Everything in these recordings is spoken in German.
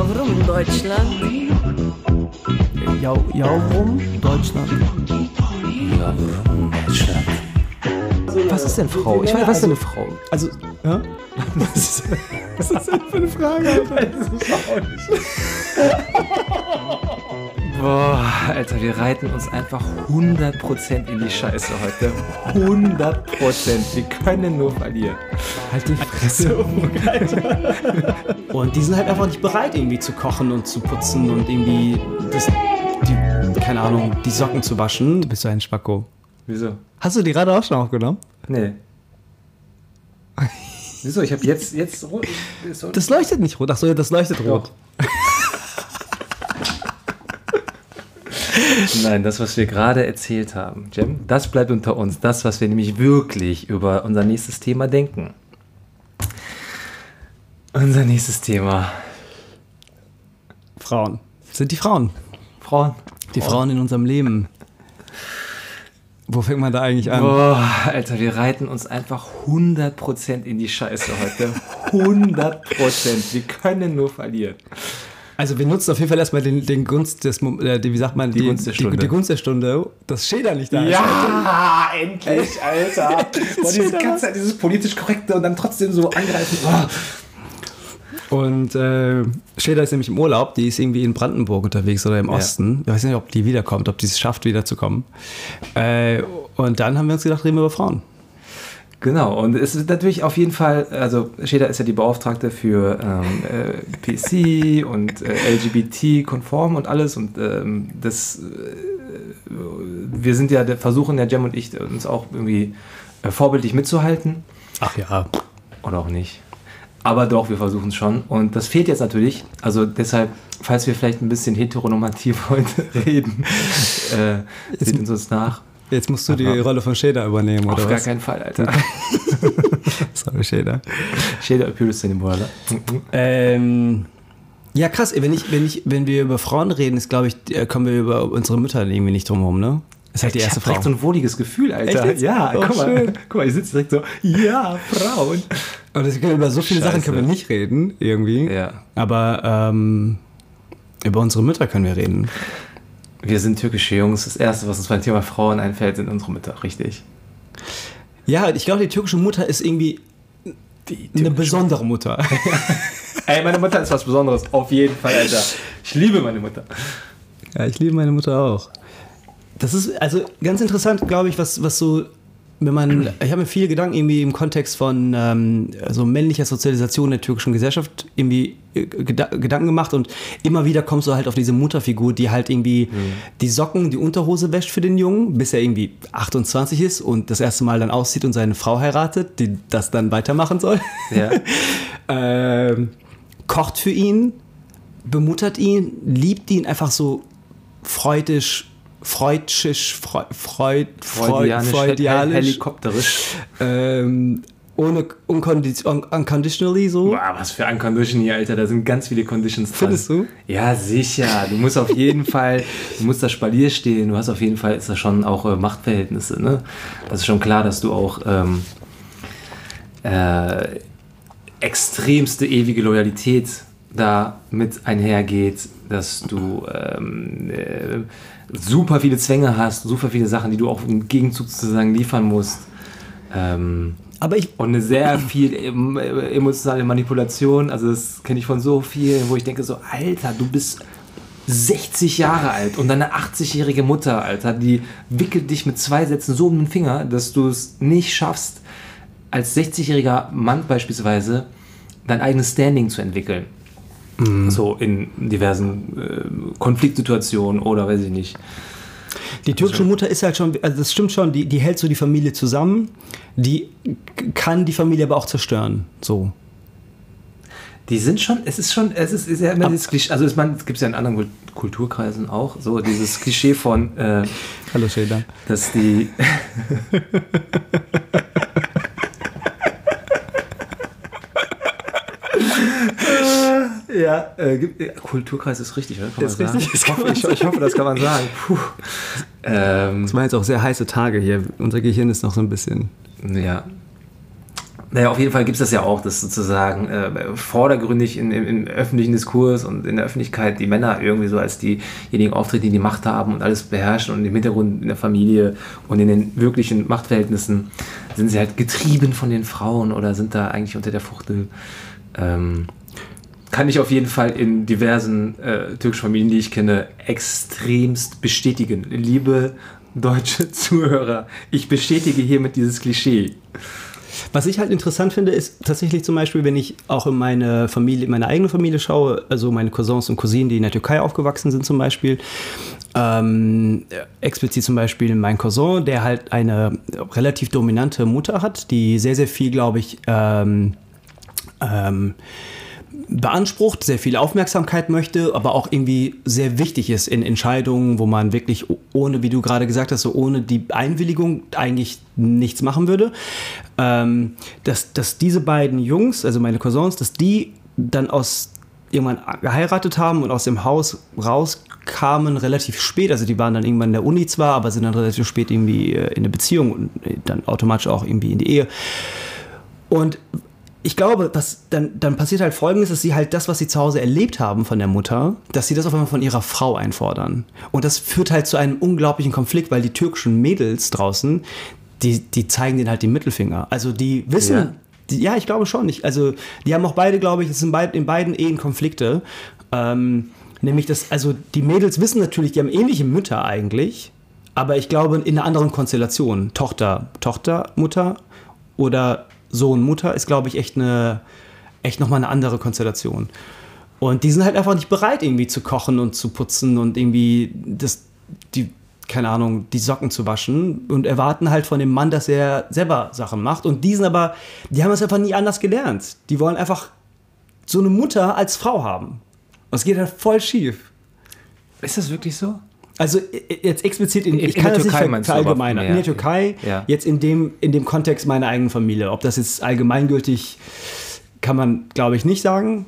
Ja, warum Deutschland? Ja, ja, warum Deutschland? Ja, warum Deutschland? Was ist denn Frau? Ich meine, was ist denn eine Frau? Also, ja? Was ist, was ist denn für eine Frage, Alter? Boah, Alter, wir reiten uns einfach 100% in die Scheiße heute. 100%. Wir können nur verlieren. Halt die Fresse, Alter. Und die sind halt einfach nicht bereit, irgendwie zu kochen und zu putzen und irgendwie das, die, keine Ahnung, die Socken zu waschen. Du bist so ein Spacko. Wieso? Hast du die gerade auch schon aufgenommen? Nee. Wieso? Ich habe jetzt, jetzt rot. Das leuchtet nicht rot. Achso, ja, das leuchtet rot. Nein, das, was wir gerade erzählt haben, Jem, das bleibt unter uns. Das, was wir nämlich wirklich über unser nächstes Thema denken. Unser nächstes Thema. Frauen. Sind die Frauen. Frauen. Die Frauen in unserem Leben. Wo fängt man da eigentlich an? Boah, Alter, wir reiten uns einfach 100% in die Scheiße heute. 100%. Wir können nur verlieren. Also wir nutzen auf jeden Fall erstmal den, den Gunst des, äh, die, wie sagt man, Die Gunst der Stunde. Die, die Gunst der Stunde, dass Schäder nicht da ist. Ja, endlich, Alter. Boah, diese wieder ganze Zeit dieses politisch korrekte und dann trotzdem so angreifen. Oh. Und äh, Schäder ist nämlich im Urlaub, die ist irgendwie in Brandenburg unterwegs oder im Osten. Ich weiß nicht, ob die wiederkommt, ob die es schafft, wiederzukommen. Äh, und dann haben wir uns gedacht, reden wir über Frauen. Genau, und es ist natürlich auf jeden Fall, also Scheda ist ja die Beauftragte für ähm, äh, PC und äh, LGBT-konform und alles und ähm, das, äh, wir sind ja, versuchen ja Jem und ich uns auch irgendwie äh, vorbildlich mitzuhalten Ach ja. oder auch nicht. Aber doch, wir versuchen es schon. Und das fehlt jetzt natürlich. Also deshalb, falls wir vielleicht ein bisschen heteronormativ heute reden, äh, seht uns uns nach. Jetzt musst du die Aha. Rolle von Schäder übernehmen, oder Auf gar was? keinen Fall, Alter. Sorry, Schäder. Scheda Appearance in dem Wörter. Ähm, ja, krass, wenn, ich, wenn, ich, wenn wir über Frauen reden, ist, glaube ich, äh, kommen wir über unsere Mütter irgendwie nicht drum herum, ne? Das ist halt die ich erste hab Frau. direkt so ein wohliges Gefühl, Alter. Ja, Oh, guck, mal, guck mal, ich sitze direkt so, ja, Frauen. Und können über so viele Sachen Scheiße. können wir nicht reden, irgendwie. Ja. Aber ähm, über unsere Mütter können wir reden. Wir sind türkische Jungs. Das Erste, was uns beim Thema Frauen einfällt, sind unsere Mütter, richtig? Ja, ich glaube, die türkische Mutter ist irgendwie eine besondere Mutter. Ey, meine Mutter ist was Besonderes. Auf jeden Fall, Alter. Ich liebe meine Mutter. ja, ich liebe meine Mutter auch. Das ist also ganz interessant, glaube ich, was, was so, wenn man, ich habe mir viele Gedanken irgendwie im Kontext von ähm, so männlicher Sozialisation der türkischen Gesellschaft irgendwie äh, Geda Gedanken gemacht und immer wieder kommst du halt auf diese Mutterfigur, die halt irgendwie die Socken, die Unterhose wäscht für den Jungen, bis er irgendwie 28 ist und das erste Mal dann auszieht und seine Frau heiratet, die das dann weitermachen soll. Ja. ähm, kocht für ihn, bemuttert ihn, liebt ihn einfach so freudisch, freudschisch, freu, freud, freud, Freudianisch, freudianisch, helikopterisch. ähm, ohne uncondi- un unconditionally so. Boah, was für ein Condition hier, Alter. Da sind ganz viele Conditions dran. Findest du? Ja, sicher. Du musst auf jeden Fall, du musst das Spalier stehen. Du hast auf jeden Fall, ist das schon auch äh, Machtverhältnisse, ne? Das ist schon klar, dass du auch ähm, äh, extremste ewige Loyalität da mit einhergeht, dass du ähm, äh, super viele Zwänge hast, super viele Sachen, die du auch im Gegenzug sozusagen liefern musst. Ähm, Aber ich, und eine sehr viel äh, emotionale Manipulation. Also das kenne ich von so vielen, wo ich denke so, Alter, du bist 60 Jahre alt und deine 80-jährige Mutter, Alter, die wickelt dich mit zwei Sätzen so um den Finger, dass du es nicht schaffst, als 60-jähriger Mann beispielsweise dein eigenes Standing zu entwickeln. So in diversen äh, Konfliktsituationen oder weiß ich nicht. die türkische Mutter ist halt schon, also das stimmt schon, die, die hält so die Familie zusammen, die kann die Familie aber auch zerstören. So. Die sind schon, es ist schon, es ist, ist ja immer dieses Klischee, also es, gibt es ja in anderen Kul- Kulturkreisen auch, so dieses Klischee von, äh, Hallo Schäder. dass die. ja, äh, äh, Kulturkreis ist richtig, oder? Kann Ist man sagen? richtig, das Ich hoffe, ich, ich hoffe, das kann man sagen. Puh. Ähm, Es waren jetzt auch sehr heiße Tage hier. Unser Gehirn ist noch so ein bisschen. Ja. Naja, auf jeden Fall gibt es das ja auch, dass sozusagen äh, vordergründig in, im, im, öffentlichen Diskurs und in der Öffentlichkeit die Männer irgendwie so als diejenigen auftreten, die die Macht haben und alles beherrschen und im Hintergrund in der Familie und in den wirklichen Machtverhältnissen sind sie halt getrieben von den Frauen oder sind da eigentlich unter der Fuchtel. Ähm, kann ich auf jeden Fall in diversen äh, türkischen Familien, die ich kenne, extremst bestätigen. Liebe deutsche Zuhörer, ich bestätige hiermit dieses Klischee. Was ich halt interessant finde, ist tatsächlich zum Beispiel, wenn ich auch in meine Familie, meine eigene Familie schaue, also meine Cousins und Cousinen, die in der Türkei aufgewachsen sind zum Beispiel, ähm, explizit zum Beispiel mein Cousin, der halt eine relativ dominante Mutter hat, die sehr, sehr viel, glaube ich, ähm, ähm, beansprucht, sehr viel Aufmerksamkeit möchte, aber auch irgendwie sehr wichtig ist in Entscheidungen, wo man wirklich ohne, wie du gerade gesagt hast, so ohne die Einwilligung eigentlich nichts machen würde. Ähm, dass, dass diese beiden Jungs, also meine Cousins, dass die dann aus irgendwann geheiratet haben und aus dem Haus rauskamen relativ spät. Also die waren dann irgendwann in der Uni zwar, aber sind dann relativ spät irgendwie äh, in der Beziehung und äh, dann automatisch auch irgendwie in die Ehe. Und ich glaube, dass dann, dann passiert halt folgendes, dass sie halt das, was sie zu Hause erlebt haben von der Mutter, dass sie das auf einmal von ihrer Frau einfordern. Und das führt halt zu einem unglaublichen Konflikt, weil die türkischen Mädels draußen, die, die zeigen denen halt den Mittelfinger. Also die wissen, ja, die, ja ich glaube schon. nicht. also die haben auch beide, glaube ich, es sind in beiden Ehen Konflikte. Ähm, nämlich, dass, also die Mädels wissen natürlich, die haben ähnliche Mütter eigentlich, aber ich glaube in einer anderen Konstellation. Tochter, Tochter, Mutter oder Sohn, Mutter ist, glaube ich, echt eine, echt nochmal eine andere Konstellation. Und die sind halt einfach nicht bereit, irgendwie zu kochen und zu putzen und irgendwie das, die, keine Ahnung, die Socken zu waschen und erwarten halt von dem Mann, dass er selber Sachen macht. Und die sind aber, die haben es einfach nie anders gelernt. Die wollen einfach so eine Mutter als Frau haben. Und es geht halt voll schief. Ist das wirklich so? Also jetzt explizit in, in, ich kann in der Türkei nicht verallgemeinern. In der Türkei, ja. jetzt in dem, in dem Kontext meiner eigenen Familie. Ob das jetzt allgemeingültig, kann man, glaube ich, nicht sagen.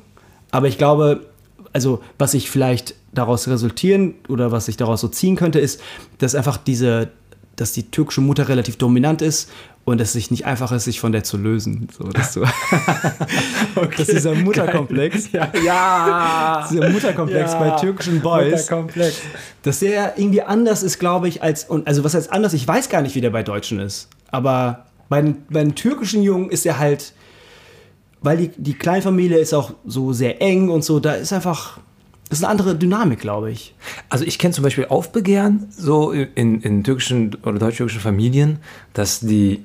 Aber ich glaube, also was ich vielleicht daraus resultieren oder was ich daraus so ziehen könnte, ist, dass einfach diese, dass die türkische Mutter relativ dominant ist und es sich nicht einfach ist, sich von der zu lösen. So, dass, du okay. dass dieser Mutterkomplex, ja, ja. dieser Mutterkomplex ja. bei türkischen Boys, dass der irgendwie anders ist, glaube ich, als, und, also was heißt anders, ich weiß gar nicht, wie der bei Deutschen ist, aber bei den, bei den türkischen Jungen ist er halt, weil die, die Kleinfamilie ist auch so sehr eng und so, da ist einfach, das ist eine andere Dynamik, glaube ich. Also ich kenne zum Beispiel Aufbegehren so in, in türkischen oder deutsch-türkischen Familien, dass die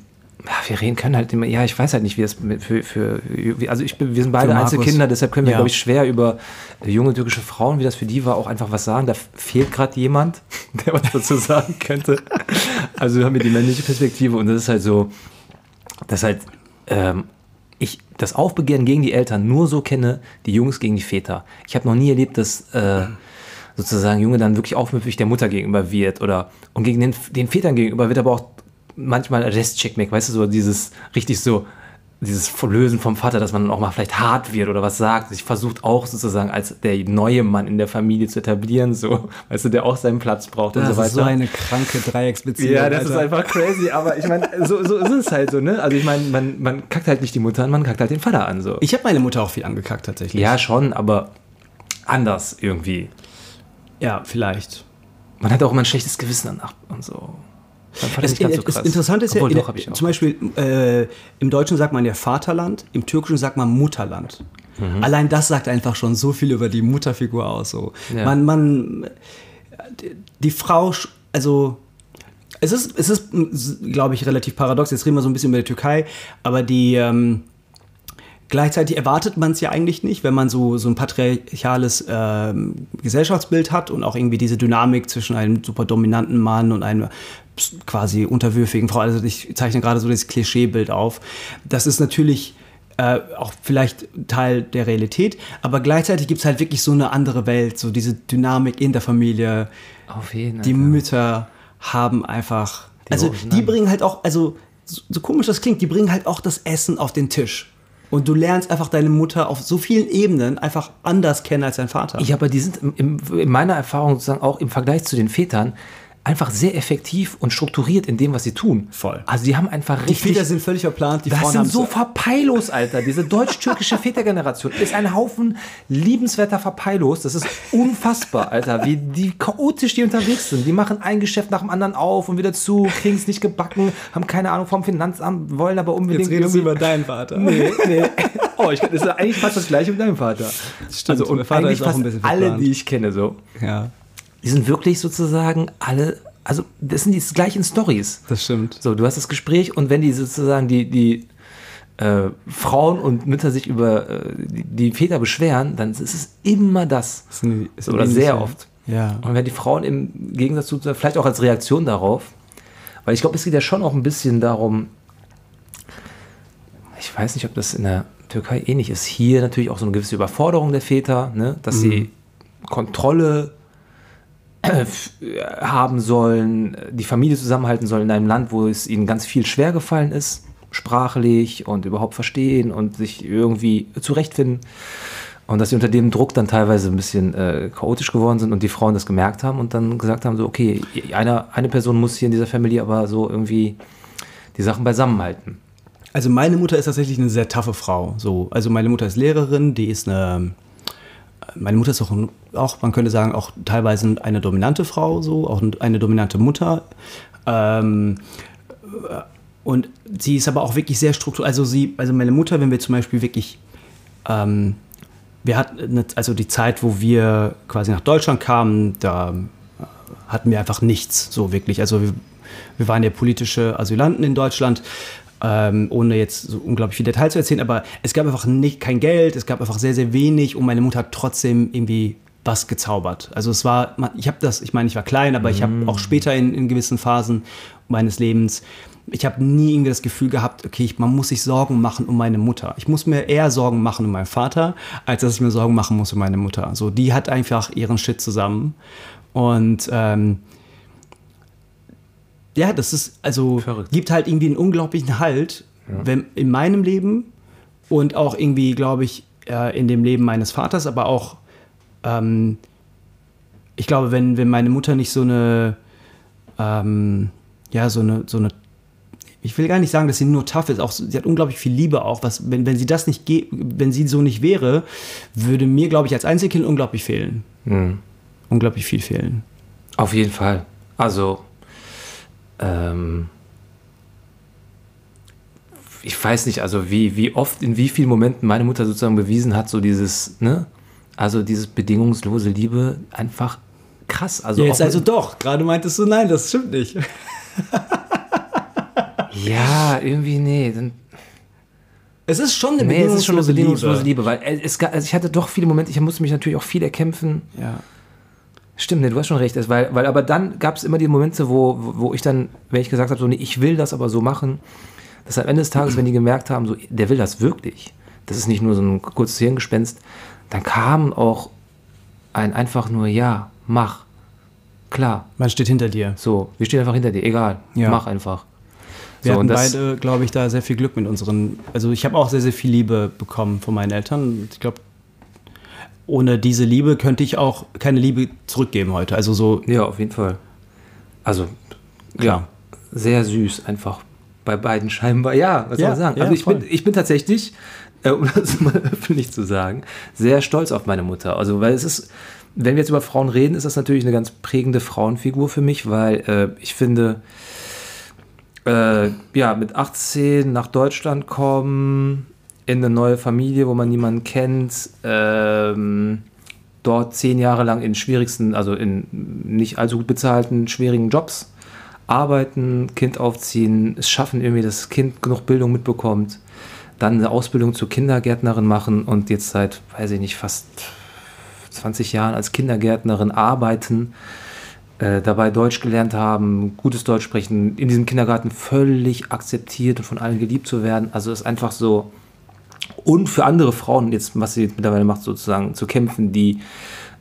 wir reden können halt immer, ja, ich weiß halt nicht, wie das für, für also ich, wir sind beide Einzelkinder, deshalb können wir, ja. glaube ich, schwer über junge türkische Frauen, wie das für die war, auch einfach was sagen. Da fehlt gerade jemand, der was dazu sagen könnte. Also haben wir die männliche Perspektive und das ist halt so, dass halt ähm, ich das Aufbegehren gegen die Eltern nur so kenne, die Jungs gegen die Väter. Ich habe noch nie erlebt, dass äh, sozusagen Junge dann wirklich aufmüpfig der Mutter gegenüber wird oder und gegen den, den Vätern gegenüber wird aber auch manchmal Restcheckmeck, weißt du, so dieses richtig so, dieses Lösen vom Vater, dass man auch mal vielleicht hart wird oder was sagt. Ich versucht auch sozusagen als der neue Mann in der Familie zu etablieren, so, weißt du, der auch seinen Platz braucht das und so weiter. Das ist so eine kranke Dreiecksbeziehung. Ja, das Alter. ist einfach crazy, aber ich meine, so, so ist es halt so, ne? Also ich meine, man, man kackt halt nicht die Mutter an, man kackt halt den Vater an, so. Ich habe meine Mutter auch viel angekackt, tatsächlich. Ja, schon, aber anders irgendwie. Ja, vielleicht. Man hat auch immer ein schlechtes Gewissen danach und so. Das, so das Interessante ist Obwohl, ja, doch, in, zum Beispiel äh, im Deutschen sagt man ja Vaterland, im Türkischen sagt man Mutterland. Mhm. Allein das sagt einfach schon so viel über die Mutterfigur aus. So. Ja. Man, man, die Frau, also es ist, es ist, glaube ich, relativ paradox. Jetzt reden wir so ein bisschen über die Türkei, aber die ähm, Gleichzeitig erwartet man es ja eigentlich nicht, wenn man so, so ein patriarchales ähm, Gesellschaftsbild hat und auch irgendwie diese Dynamik zwischen einem super dominanten Mann und einem quasi unterwürfigen Frau. Also ich zeichne gerade so das Klischeebild auf. Das ist natürlich äh, auch vielleicht Teil der Realität, aber gleichzeitig gibt es halt wirklich so eine andere Welt, so diese Dynamik in der Familie. Auf jeden Fall. Die Mütter haben einfach, also die bringen halt auch, also so, so komisch das klingt, die bringen halt auch das Essen auf den Tisch. Und du lernst einfach deine Mutter auf so vielen Ebenen einfach anders kennen als dein Vater. Ja, aber die sind in meiner Erfahrung sozusagen auch im Vergleich zu den Vätern einfach sehr effektiv und strukturiert in dem, was sie tun. Voll. Also die haben einfach Die richtig... Väter sind völlig verplant, die das Frauen sind so verpeilos, Alter. Diese deutsch-türkische Vätergeneration ist ein Haufen liebenswerter Verpeilos. Das ist unfassbar, Alter, wie die chaotisch die unterwegs sind. Die machen ein Geschäft nach dem anderen auf und wieder zu, kriegen es nicht gebacken, haben keine Ahnung vom Finanzamt, wollen aber unbedingt Jetzt redest du über deinen Vater. Nee, nee. Oh, ich, das ist eigentlich fast das gleiche mit deinem Vater. Stimmt, also, und mein Vater eigentlich ist auch ein bisschen alle, verplant. die ich kenne, so. Ja, Die sind wirklich sozusagen alle, also das sind die gleichen Stories. das stimmt. So, du hast das Gespräch und wenn die sozusagen die, die äh, Frauen und Mütter sich über äh, die, die Väter beschweren, dann ist es immer das. Das sind- ist Oder sehr oft. Ja. Und wenn die Frauen im Gegensatz zu, vielleicht auch als Reaktion darauf, weil ich glaube, es geht ja schon auch ein bisschen darum, ich weiß nicht, ob das in der Türkei ähnlich ist. Hier natürlich auch so eine gewisse Überforderung der Väter, ne? dass sie Kontrolle haben sollen, äh, die Familie zusammenhalten sollen in einem Land, wo es ihnen ganz viel schwer gefallen ist, sprachlich und überhaupt verstehen und sich irgendwie zurechtfinden. Und dass sie unter dem Druck dann teilweise ein bisschen äh, chaotisch geworden sind und die Frauen das gemerkt haben und dann gesagt haben, so, okay, eine, eine Person muss hier in dieser Familie aber so irgendwie die Sachen beisammenhalten. Also meine Mutter ist tatsächlich eine sehr taffe Frau. So, also meine Mutter ist Lehrerin, die ist eine. Meine Mutter ist auch, auch, man könnte sagen, auch teilweise eine dominante Frau, so, auch eine dominante Mutter. Ähm, und sie ist aber auch wirklich sehr strukturiert. Also sie, also meine Mutter, wenn wir zum Beispiel wirklich, ähm, wir hatten, also die Zeit, wo wir quasi nach Deutschland kamen, da hatten wir einfach nichts, so wirklich. Also wir, wir waren ja politische Asylanten in Deutschland, ähm, ohne jetzt so unglaublich viel Detail zu erzählen, aber es gab einfach nicht, kein Geld, es gab einfach sehr, sehr wenig und meine Mutter hat trotzdem irgendwie was gezaubert. Also es war, ich habe das, ich meine, ich war klein, aber ich habe auch später in, in gewissen Phasen meines Lebens, ich habe nie irgendwie das Gefühl gehabt, okay, ich, man muss sich Sorgen machen um meine Mutter. Ich muss mir eher Sorgen machen um meinen Vater, als dass ich mir Sorgen machen muss um meine Mutter. So, die hat einfach ihren Shit zusammen und ähm, ja, das ist, also Verrückt. gibt halt irgendwie einen unglaublichen Halt wenn, in meinem Leben und auch irgendwie, glaube ich, äh, in dem Leben meines Vaters, aber auch, ähm, ich glaube, wenn, wenn meine Mutter nicht so eine, ähm, ja, so eine, so eine, ich will gar nicht sagen, dass sie nur tough ist, auch, sie hat unglaublich viel Liebe auch, was, wenn, wenn sie das nicht, ge wenn sie so nicht wäre, würde mir, glaube ich, als Einzelkind unglaublich fehlen. Unglaublich viel fehlen. Auf jeden Fall. Also, ähm, ich weiß nicht, also wie, wie oft, in wie vielen Momenten meine Mutter sozusagen bewiesen hat, so dieses, ne? Also dieses bedingungslose Liebe, einfach krass. Also Jetzt auch- also doch, gerade meintest du, nein, das stimmt nicht. ja, irgendwie, nee. Dann, Es ist schon eine nee, es ist schon eine bedingungslose Liebe. Liebe, weil es, ga- also ich hatte doch viele Momente, ich musste mich natürlich auch viel erkämpfen. Ja. Stimmt, nee, du hast schon recht. Weil, weil aber dann gab es immer die Momente, wo, wo ich dann, wenn ich gesagt habe, so, nee, ich will das aber so machen, dass am Ende des Tages, wenn die gemerkt haben, so, der will das wirklich, das ist nicht nur so ein kurzes Hirngespenst, dann kam auch ein einfach nur, ja, mach, klar, Man steht hinter dir. so, wir stehen einfach hinter dir, egal, Ja. mach einfach. Wir so, hatten beide, glaube ich, da sehr viel Glück mit unseren. Also ich habe auch sehr, sehr viel Liebe bekommen von meinen Eltern. Ich glaube, ohne diese Liebe könnte ich auch keine Liebe zurückgeben heute. Also so, ja, auf jeden Fall. Also, Klar. ja, sehr süß einfach bei beiden scheinbar. Ja, was Ja, soll man sagen? ja, also ich bin, ich bin tatsächlich, äh, um das mal öffentlich zu sagen, sehr stolz auf meine Mutter. Also weil es ist, wenn wir jetzt über Frauen reden, ist das natürlich eine ganz prägende Frauenfigur für mich, weil äh, ich finde, äh, ja, mit 18 nach Deutschland kommen, in eine neue Familie, wo man niemanden kennt, ähm, dort zehn Jahre lang in schwierigsten, also in nicht allzu gut bezahlten, schwierigen Jobs arbeiten, Kind aufziehen, es schaffen irgendwie, dass das Kind genug Bildung mitbekommt, dann eine Ausbildung zur Kindergärtnerin machen und jetzt seit, weiß ich nicht, fast 20 Jahren als Kindergärtnerin arbeiten, äh, dabei Deutsch gelernt haben, gutes Deutsch sprechen, in diesem Kindergarten völlig akzeptiert und von allen geliebt zu werden. Also ist einfach so. Und für andere Frauen, jetzt, was sie mittlerweile macht, sozusagen zu kämpfen, die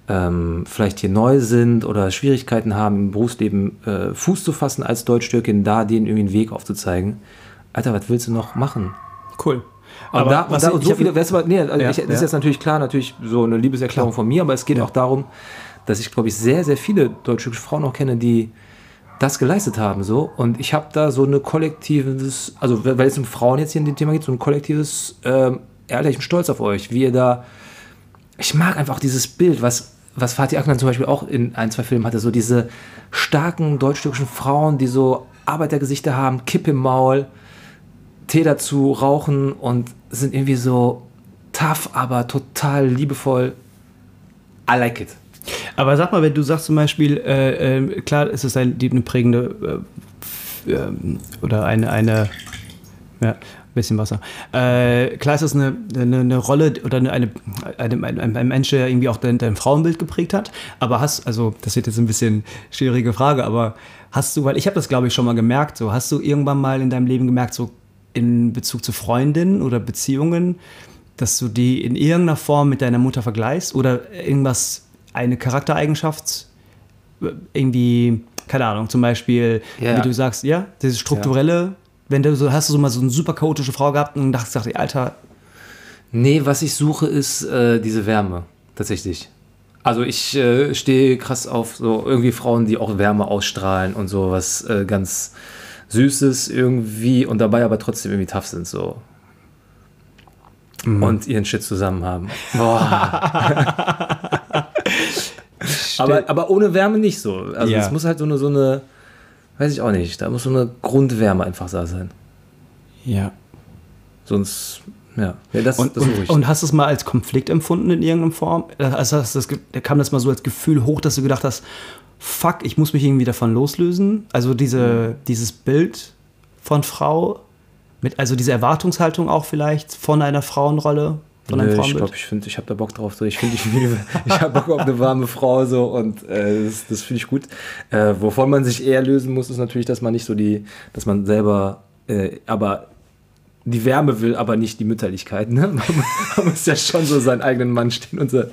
ähm, vielleicht hier neu sind oder Schwierigkeiten haben, im Berufsleben äh, Fuß zu fassen als Deutschtürkin, da denen irgendwie einen Weg aufzuzeigen. Alter, was willst du noch machen? cool. Aber da, und da, und so viele, weißt du, was, nee, also Ja, ich, das ja. ist jetzt natürlich klar, natürlich so eine Liebeserklärung von mir, aber es geht Ja. auch darum, dass ich, glaube ich, sehr, sehr viele deutsche Frauen auch kenne, die das geleistet haben. So. Und ich habe da so eine kollektives, also weil es um Frauen jetzt hier in dem Thema geht, so ein kollektives, ähm, ehrlichen Stolz auf euch, wie ihr da, ich mag einfach dieses Bild, was, was Fatih Akman zum Beispiel auch in ein, zwei Filmen hatte, so diese starken deutsch-türkischen Frauen, die so Arbeitergesichter haben, Kipp im Maul, Tee dazu, rauchen und sind irgendwie so tough, aber total liebevoll. I like it. Aber sag mal, wenn du sagst zum Beispiel, äh, äh, klar, es ist ein, eine prägende oder eine, eine ja, bisschen Wasser. Äh, klar ist das eine, eine, eine Rolle oder eine, eine, ein, ein Mensch, der irgendwie auch dein, dein Frauenbild geprägt hat. Aber hast, also das wird jetzt ein bisschen schwierige Frage, aber hast du, weil ich habe das glaube ich schon mal gemerkt, so hast du irgendwann mal in deinem Leben gemerkt, so in Bezug zu Freundinnen oder Beziehungen, dass du die in irgendeiner Form mit deiner Mutter vergleichst oder irgendwas, eine Charaktereigenschaft, irgendwie, keine Ahnung, zum Beispiel, Ja. wie du sagst, ja, dieses strukturelle, wenn du so, hast du so mal so eine super chaotische Frau gehabt und dachtest, dachte, Alter, Nee, was ich suche, ist äh, diese Wärme, tatsächlich. Also ich äh, stehe krass auf so irgendwie Frauen, die auch Wärme ausstrahlen und so was äh, ganz Süßes irgendwie und dabei aber trotzdem irgendwie tough sind so. Und ihren Shit zusammen haben. Boah. aber, aber ohne Wärme nicht so. Also Ja. es muss halt so eine, so eine, weiß ich auch nicht, da muss so eine Grundwärme einfach da sein. ja. Sonst, ja, ja das, Und, das und, und hast du es mal als Konflikt empfunden in irgendeiner Form? Also das, ge- kam das mal so als Gefühl hoch, dass du gedacht hast, fuck, ich muss mich irgendwie davon loslösen? Also diese, dieses Bild von Frau, mit, also diese Erwartungshaltung auch vielleicht von einer Frauenrolle, von einem Nö, ich Frauenbild? glaube, ich finde, ich habe da Bock drauf. So. Ich finde, ich, ich habe Bock auf eine warme Frau so und äh, das, das finde ich gut. Äh, wovon man sich eher lösen muss, ist natürlich, dass man nicht so die, dass man selber, äh, aber die Wärme will, aber nicht die Mütterlichkeit. Ne? Man, man muss ja schon so seinen eigenen Mann stehen und so,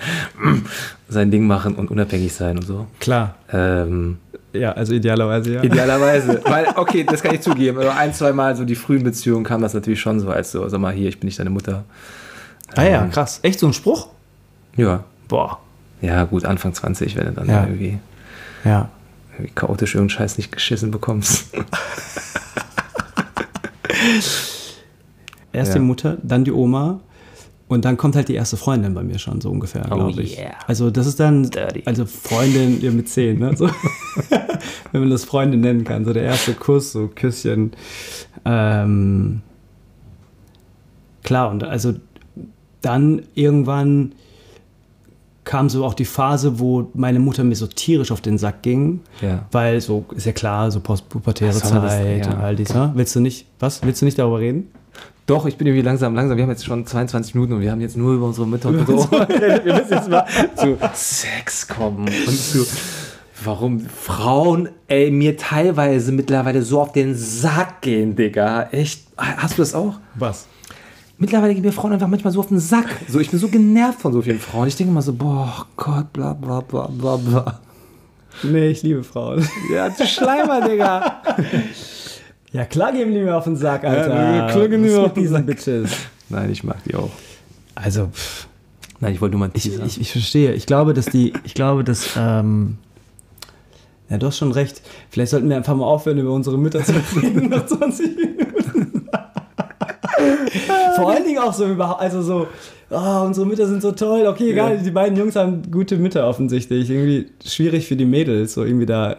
sein Ding machen und unabhängig sein und so. Klar, Ähm, ja, also idealerweise ja. idealerweise. Weil, okay, das kann ich zugeben. Aber ein, zwei Mal so die frühen Beziehungen kam das natürlich schon so, als so, sag mal, hier, ich bin nicht deine Mutter. Ah ja, krass. Echt so ein Spruch? Ja. Boah. Ja, gut, Anfang 20, wenn du dann Ja. irgendwie, Ja. irgendwie chaotisch irgendeinen Scheiß nicht geschissen bekommst. Erst Ja. die Mutter, dann die Oma und dann kommt halt die erste Freundin bei mir schon so ungefähr, Oh glaube ich. yeah. Also das ist dann, Dirty. also Freundin ja, mit zehn, ne? So. Wenn man das Freundin nennen kann. So der erste Kuss, so Küsschen. Ähm, klar, und also dann irgendwann kam so auch die Phase, wo meine Mutter mir so tierisch auf den Sack ging. Ja. Weil so, ist ja klar, so postpubertäre das? Zeit Ja. und all dies. Ne? Willst du nicht, was? Willst du nicht darüber reden? Doch, ich bin irgendwie langsam, langsam. Wir haben jetzt schon 22 Minuten und wir haben jetzt nur über unsere Mütter und so. wir müssen jetzt mal zu Sex kommen und zu. Warum Frauen, ey, mir teilweise mittlerweile so auf den Sack gehen, Digga. Echt? Hast du das auch? Was? Mittlerweile gehen mir Frauen einfach manchmal so auf den Sack. So, ich bin so genervt von so vielen Frauen. Ich denke immer so, boah, Gott, bla bla bla bla bla. Nee, ich liebe Frauen. Ja, du Schleimer, Digga. Ja, klar geben die mir auf den Sack, Alter. Ja, klar geben die mir auf den diesen Bitches. Nein, ich mag die auch. Also, pff, Nein, ich wollte nur mal ich, ich, ich verstehe. Ich glaube, dass die, ich glaube, dass, ähm, ja, du hast schon recht. Vielleicht sollten wir einfach mal aufhören, über unsere Mütter zu reden nach 20 Minuten. Vor allen Dingen auch so überhaupt, also so, oh, unsere Mütter sind so toll. Okay, egal, die beiden Jungs haben gute Mütter offensichtlich. Irgendwie schwierig für die Mädels, so irgendwie da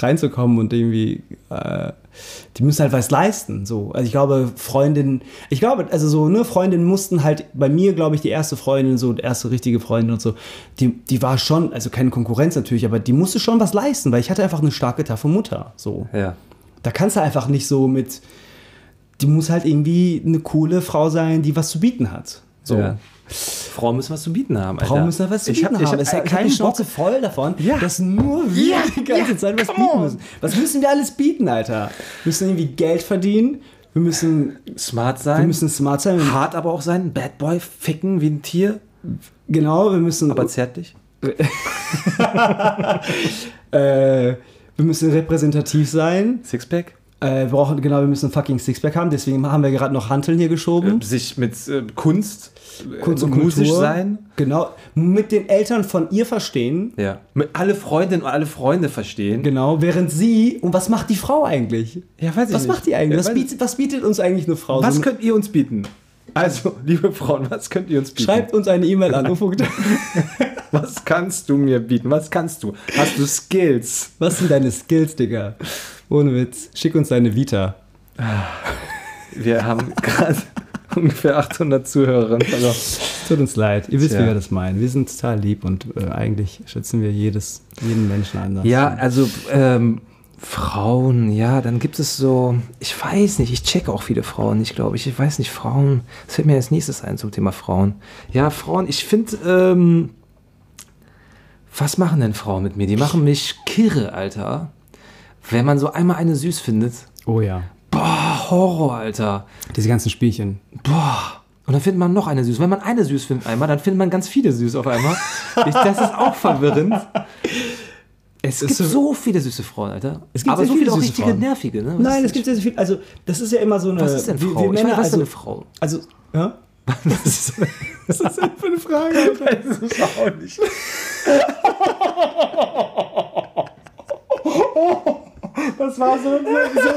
reinzukommen und irgendwie, äh, die müssen halt was leisten. So. Also ich glaube, Freundinnen, ich glaube, also so, ne, Freundinnen mussten halt, bei mir, glaube ich, die erste Freundin, so, die erste richtige Freundin und so, die, die war schon, also keine Konkurrenz natürlich, aber die musste schon was leisten, weil ich hatte einfach eine starke, taffe Mutter. So. ja. Da kannst du einfach nicht so mit, die muss halt irgendwie eine coole Frau sein, die was zu bieten hat. So. Ja. Frauen müssen was zu bieten haben. Alter. Frauen müssen was zu Ich bieten hab- ich haben. hab Es hat keinen keine Bock. Schnauze voll davon, Ja. dass nur wir Ja, die ganze Zeit was bieten müssen. Was müssen wir alles bieten, Alter? Wir müssen irgendwie Geld verdienen. Wir müssen, Smart wir sein. müssen smart sein. Wir- hart aber auch sein. Bad Boy ficken wie ein Tier. Genau, wir müssen, Aber zärtlich. äh, wir müssen repräsentativ sein. Sixpack. Äh, wir brauchen, genau, wir müssen ein fucking Sixpack haben, deswegen haben wir gerade noch Hanteln hier geschoben. Sich mit äh, Kunst, äh, Kunst und musisch Kultur. sein. Genau. Mit den Eltern von ihr verstehen. Ja. Mit alle Freundinnen und alle Freunde verstehen. Genau, während sie. Und was macht die Frau eigentlich? Ja, weiß ich Was nicht. macht die eigentlich? Ja, Was bietet, was bietet uns eigentlich eine Frau? Was So- könnt ihr uns bieten? Also, liebe Frauen, was könnt ihr uns bieten? Schreibt uns eine E-Mail an. Was kannst du mir bieten? Was kannst du? Hast du Skills? was sind deine Skills, Digga? Ohne Witz. Schick uns deine Vita. Wir haben gerade ungefähr 800 Zuhörerinnen verloren. Tut uns leid. Ihr wisst, Tja. wie wir das meinen. Wir sind total lieb und äh, eigentlich schätzen wir jedes, jeden Menschen anders. Ja, also ähm, Frauen, ja, dann gibt es so, ich weiß nicht, ich checke auch viele Frauen nicht, glaube ich. Ich weiß nicht, Frauen, das fällt mir als nächstes ein zum Thema Frauen. Ja, Frauen, ich finde, ähm, was machen denn Frauen mit mir? Die machen mich kirre, Alter. Wenn man so einmal eine süß findet, Oh ja. boah, Horror, Alter. Diese ganzen Spielchen. Boah. Und dann findet man noch eine süß. Wenn man eine süß findet einmal, dann findet man ganz viele süß auf einmal. Ich, das ist auch verwirrend. Es gibt so- so viele süße Frauen, Alter. Es gibt Aber so viele viele auch richtige Frauen. nervige, ne? Was Nein, ist es gibt sehr, sehr viel. Also, das ist ja immer so eine. Was ist denn wir- Frau? wir ich Männer, meine, was ist also, denn eine Frau? Also, ja? Was ist, was ist denn für eine Frage? Alter? Das ist auch nicht. Das war so, so,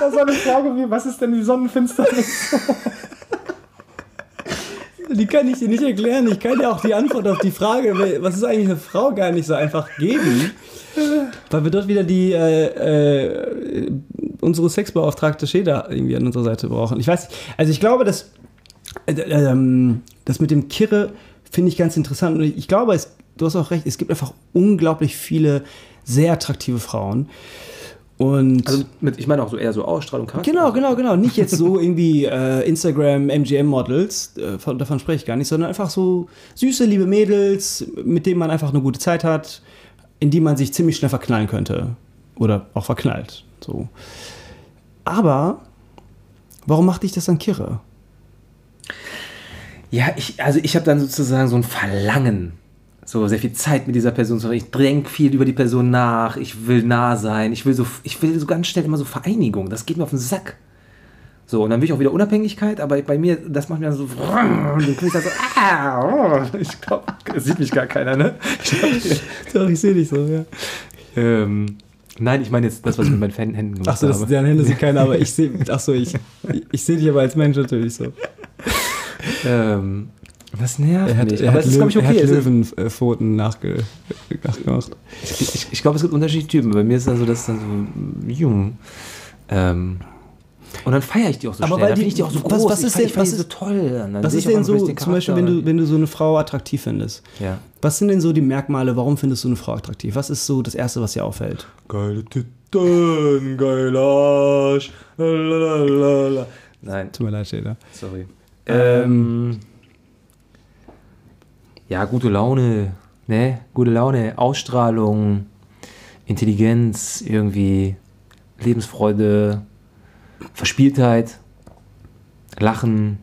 das war eine Frage wie, was ist denn die Sonnenfinsternis? Die kann ich dir nicht erklären. Ich kann dir auch die Antwort auf die Frage, was ist eigentlich eine Frau, gar nicht so einfach geben. Weil wir dort wieder die äh, äh, unsere Sexbeauftragte Schäder irgendwie an unserer Seite brauchen. Ich weiß, also ich glaube, dass äh, ähm, das mit dem Kirre finde ich ganz interessant. Und ich glaube, es, du hast auch recht, es gibt einfach unglaublich viele sehr attraktive Frauen. Und Also mit, ich meine auch so eher so Ausstrahlung, Charakter. Genau, genau, genau. Nicht jetzt so irgendwie äh, Instagram, MGM-Models, äh, von- davon spreche ich gar nicht, sondern einfach so süße, liebe Mädels, mit denen man einfach eine gute Zeit hat, in die man sich ziemlich schnell verknallen könnte. Oder auch verknallt. So. Aber warum macht dich das dann kirre? Ja, ich, also ich habe dann sozusagen so ein Verlangen, so sehr viel Zeit mit dieser Person zu verbringen. Ich denke viel über die Person nach, ich will nah sein, ich will so, ich will so ganz schnell immer so Vereinigung, das geht mir auf den Sack. So, und dann will ich auch wieder Unabhängigkeit, aber bei mir, das macht mir dann so, dann ich dann so, ah, oh, ich glaube, sieht mich gar keiner, ne? Ich glaub, Doch, ich sehe dich so, ja. ähm, nein, ich meine jetzt das, was ich mit meinen Händen gemacht Achso, das habe. deine Hände sieht keiner, aber ich sehe, achso, ich, ich sehe dich aber als Mensch natürlich so. Ähm, das nervt Er hat, mich, er aber hat, es ist, glaube ich, okay. er hat Es ist- Löwenpfoten nachge, nachgemacht. Ich, ich, ich glaube, es gibt unterschiedliche Typen. Bei mir ist dann so, dass dann so jung. Ähm, und dann feiere ich die auch so Aber schnell. weil Dann die- finde ich die auch so was- groß. was ich ist denn- was die so ist- toll. Dann Was ist denn so, zum Beispiel, wenn du, wenn du so eine Frau attraktiv findest? Ja. Was sind denn so die Merkmale, warum findest du eine Frau attraktiv? Was ist so das Erste, was dir auffällt? Geile Titten, geiler Arsch. Lalalala. Nein, Tut mir leid, Schäder. sorry. Ähm, ja, gute Laune. Ne? Gute Laune, Ausstrahlung, Intelligenz, irgendwie Lebensfreude, Verspieltheit, Lachen.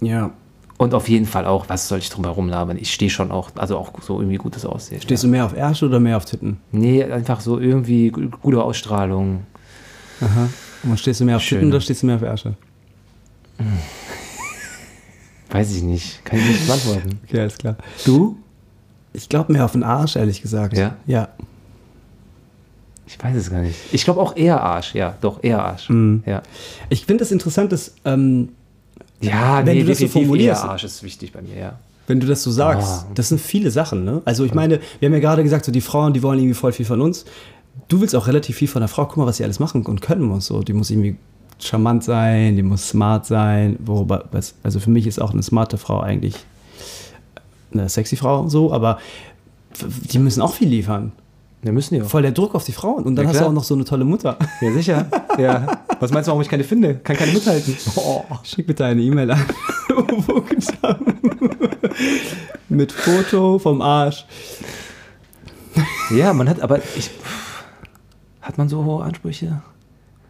Ja. Und auf jeden Fall auch, was soll ich drum herum labern? Ich stehe schon auch, also auch so irgendwie gutes Aussehen. Stehst du mehr auf Ärsche oder mehr auf Titten? Nee, einfach so irgendwie gu- gute Ausstrahlung. Aha. Und stehst du mehr auf Schön. Titten oder stehst du mehr auf Ärsche? Weiß ich nicht. Kann ich nicht beantworten. Okay, alles klar. Du? Ich glaube mehr auf den Arsch, ehrlich gesagt. Ja? Ja. Ich weiß es gar nicht. Ich glaube auch eher Arsch, ja, doch, eher Arsch. Mhm. Ja. Ich finde das interessant, dass, ähm, Ja, Wenn nee, du das so formulierst. eher Arsch ist wichtig bei mir, ja. wenn du das so sagst, Ah. das sind viele Sachen, ne? Also ich meine, wir haben ja gerade gesagt, so die Frauen, die wollen irgendwie voll viel von uns. Du willst auch relativ viel von der Frau. Guck mal, was sie alles machen und können und so. Die muss irgendwie charmant sein, die muss smart sein. Was- also für mich ist auch eine smarte Frau eigentlich eine sexy Frau so, aber die müssen auch viel liefern. Wir müssen ja auch. Voll der Druck auf die Frauen. Und dann Ja, hast du auch noch so eine tolle Mutter. Ja, sicher. ja. Was meinst du, warum ich keine finde? Kann keine mithalten. Oh. Schick bitte eine E-Mail an. Mit Foto vom Arsch. Ja, man hat, aber ich. Hat man so hohe Ansprüche?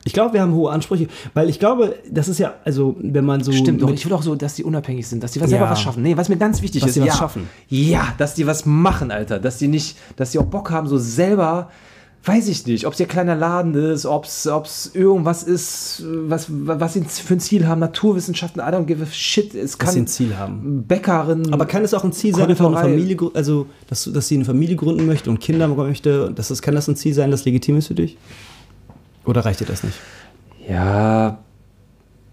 Ich glaube, wir haben hohe Ansprüche, weil ich glaube, das ist ja, also wenn man so. Stimmt, doch. Ich will auch so, dass die unabhängig sind, dass die was Ja. selber was schaffen. Nee, was mir ganz wichtig Dass ist. die was ja. schaffen. Ja, dass die was machen, Alter. Dass die nicht, dass die auch Bock haben, so selber weiß ich nicht, ob es ihr kleiner Laden ist, ob es irgendwas ist, was, was sie für ein Ziel haben, Naturwissenschaften, I don't give a shit. Es Was kann sie ein Ziel haben. Bäckerin. Aber kann es auch ein Ziel sein, einfach eine. Familie, also dass, du- dass sie eine Familie gründen möchte und Kinder möchte? und Das ist, kann das ein Ziel sein, das legitim ist für dich? Oder reicht dir das nicht? Ja.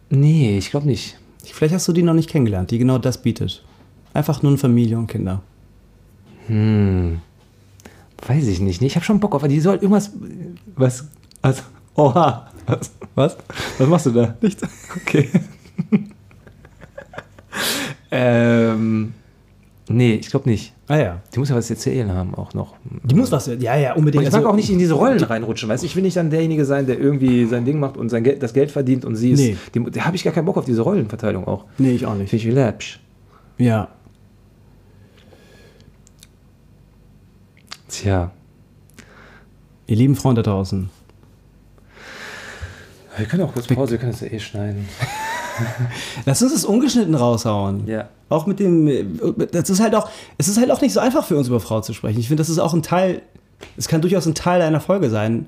Nee, ich glaube nicht. Vielleicht hast du die noch nicht kennengelernt, die genau das bietet. Einfach nur eine Familie und Kinder. Hm. Weiß ich nicht. Ich habe schon Bock auf, aber die soll irgendwas. Was? Also, oha. Was? Was? Was machst du da? Nichts. Okay. ähm. Nee, ich glaube nicht. Ah ja. Die muss ja was erzählen haben, auch noch. Die muss was, ja, ja, unbedingt. Und ich mag auch nicht in diese Rollen reinrutschen, weißt du? Ich will nicht dann derjenige sein, der irgendwie sein Ding macht und sein Geld, das Geld verdient und sie ist. Nee. Die, da habe ich gar keinen Bock auf diese Rollenverteilung auch. Nee, ich auch nicht. Finde ich wie läppsch. Ja. Tja. Ihr lieben Freunde da draußen. Wir können auch kurz Pause, wir können das ja eh schneiden. Lass uns das ungeschnitten raushauen. Ja. Auch mit dem, das ist halt auch, es ist halt auch nicht so einfach für uns über Frau zu sprechen. Ich finde, das ist auch ein Teil, es kann durchaus ein Teil einer Folge sein,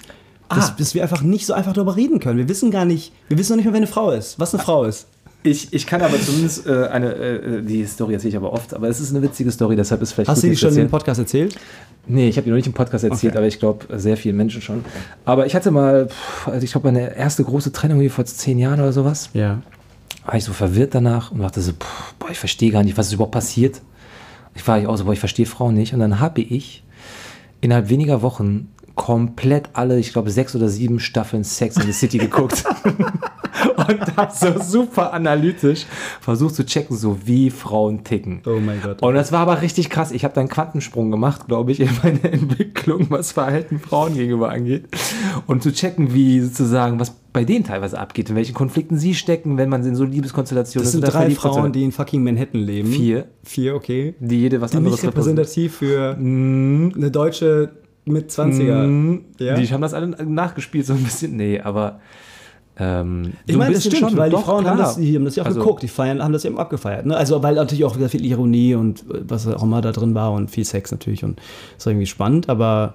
dass, Ah. dass wir einfach nicht so einfach darüber reden können. Wir wissen gar nicht, wir wissen noch nicht mal, wer eine Frau ist, was eine Frau ist. Ich, ich kann aber zumindest äh, eine, äh, die Story erzähle ich aber oft, aber es ist eine witzige Story, deshalb ist vielleicht Hast du die schon im. Podcast erzählt? Nee, ich habe die noch nicht im Podcast erzählt, Okay. aber ich glaube, sehr vielen Menschen schon. Aber ich hatte mal, also ich glaube, meine erste große Trennung wie vor zehn Jahren oder sowas, Ja. War ich so verwirrt danach und dachte so, boah, ich verstehe gar nicht, was ist überhaupt passiert. Ich war ich auch so, boah, ich verstehe Frauen nicht. Und dann habe ich innerhalb weniger Wochen komplett alle, ich glaube, sechs oder sieben Staffeln Sex in the City geguckt. und habe so super analytisch versucht zu checken, so wie Frauen ticken. Oh mein Gott. Und das war aber richtig krass. Ich habe da einen Quantensprung gemacht, glaube ich, in meiner Entwicklung, was Verhalten Frauen gegenüber angeht. Und zu checken, wie sozusagen, was bei denen teilweise abgeht, in welchen Konflikten sie stecken, wenn man in so Liebeskonstellationen Das ist sind oder drei Frauen, die in fucking Manhattan leben. Vier. Vier, okay. die jede was Die anderes nicht repräsentativ für eine deutsche mit 20er. Mhm. Ja? Die haben das alle nachgespielt, so ein bisschen. Nee, aber. Ähm, Ich so meine, das stimmt, schon, weil doch, die Frauen haben das, die haben das ja auch Also- geguckt, die feiern, haben das eben abgefeiert. Ne? Also, weil natürlich auch sehr viel Ironie und äh, was auch immer da drin war und viel Sex natürlich und das war irgendwie spannend, aber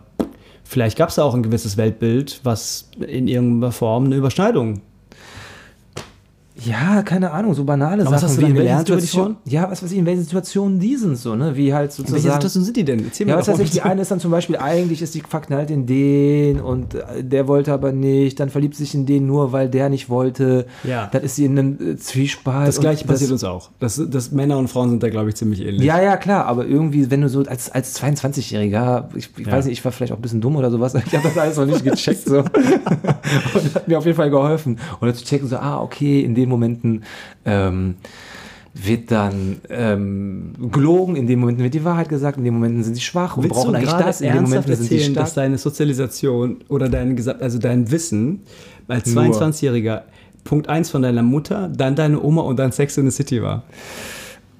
vielleicht gab es da auch ein gewisses Weltbild, was in irgendeiner Form eine Überschneidung. Ja, keine Ahnung, so banale Aber was Sachen. hast du wie in gelernt über die Situationen- Ja, was weiß ich, in welchen Situationen die sind so, ne? Wie halt In welcher sozusagen. Situation sind die denn? Erzähl Ja, mir was weiß ich, die eine ist dann zum Beispiel, eigentlich ist die verknallt in den und äh, der wollte aber nicht, dann verliebt sich in den nur, weil der nicht wollte. Ja. Dann ist sie in einem äh, Zwiespalt. Das gleiche passiert uns auch. Das, das Männer und Frauen sind da, glaube ich, ziemlich ähnlich. Ja, ja, klar, aber irgendwie, wenn du so als, als 22-Jähriger, ich, ich Ja. weiß nicht, ich war vielleicht auch ein bisschen dumm oder sowas, ich habe das alles noch nicht gecheckt so. und das hat mir auf jeden Fall geholfen. Oder zu checken, so, ah, okay, in den Momenten ähm, wird dann ähm, gelogen, in den Momenten wird die Wahrheit gesagt, in den Momenten sind sie schwach und Willst brauchen eigentlich das, in den Momenten sind sie erzählen, stark. dass deine Sozialisation oder dein, also dein Wissen als Nur. 22-Jähriger Punkt 1 von deiner Mutter, dann deine Oma und dann Sex in the City war?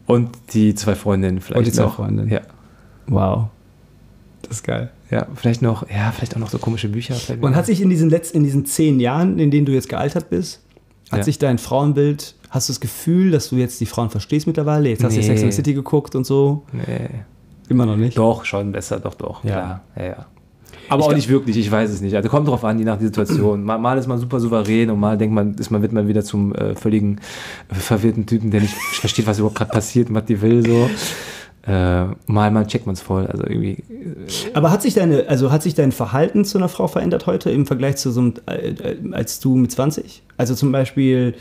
Und die zwei Freundinnen vielleicht Und die zwei noch. Freundinnen. Ja. Wow. Das ist geil. Ja, vielleicht noch, ja, vielleicht auch noch so komische Bücher. Und hat sich in diesen letzten, in diesen zehn Jahren, in denen du jetzt gealtert bist, hat Ja. sich dein Frauenbild, hast du das Gefühl, dass du jetzt die Frauen verstehst mittlerweile? Jetzt hast du Nee. Sex in the City geguckt und so? Nee. Immer noch nicht? Doch, schon besser, doch, doch. Ja. Ja, ja. Aber Ich auch nicht wirklich, ich weiß es nicht. Also kommt drauf an, je nach die Situation. Mal, mal ist man super souverän und mal denkt man, ist man, wird man wieder zum äh, völligen äh, verwirrten Typen, der nicht versteht, was überhaupt gerade passiert und was die will. So. Äh, mal, mal checkt man es voll. Also irgendwie. Aber hat sich deine, also hat sich dein Verhalten zu einer Frau verändert heute im Vergleich zu so einem, äh, äh, als du mit 20? Also zum Beispiel,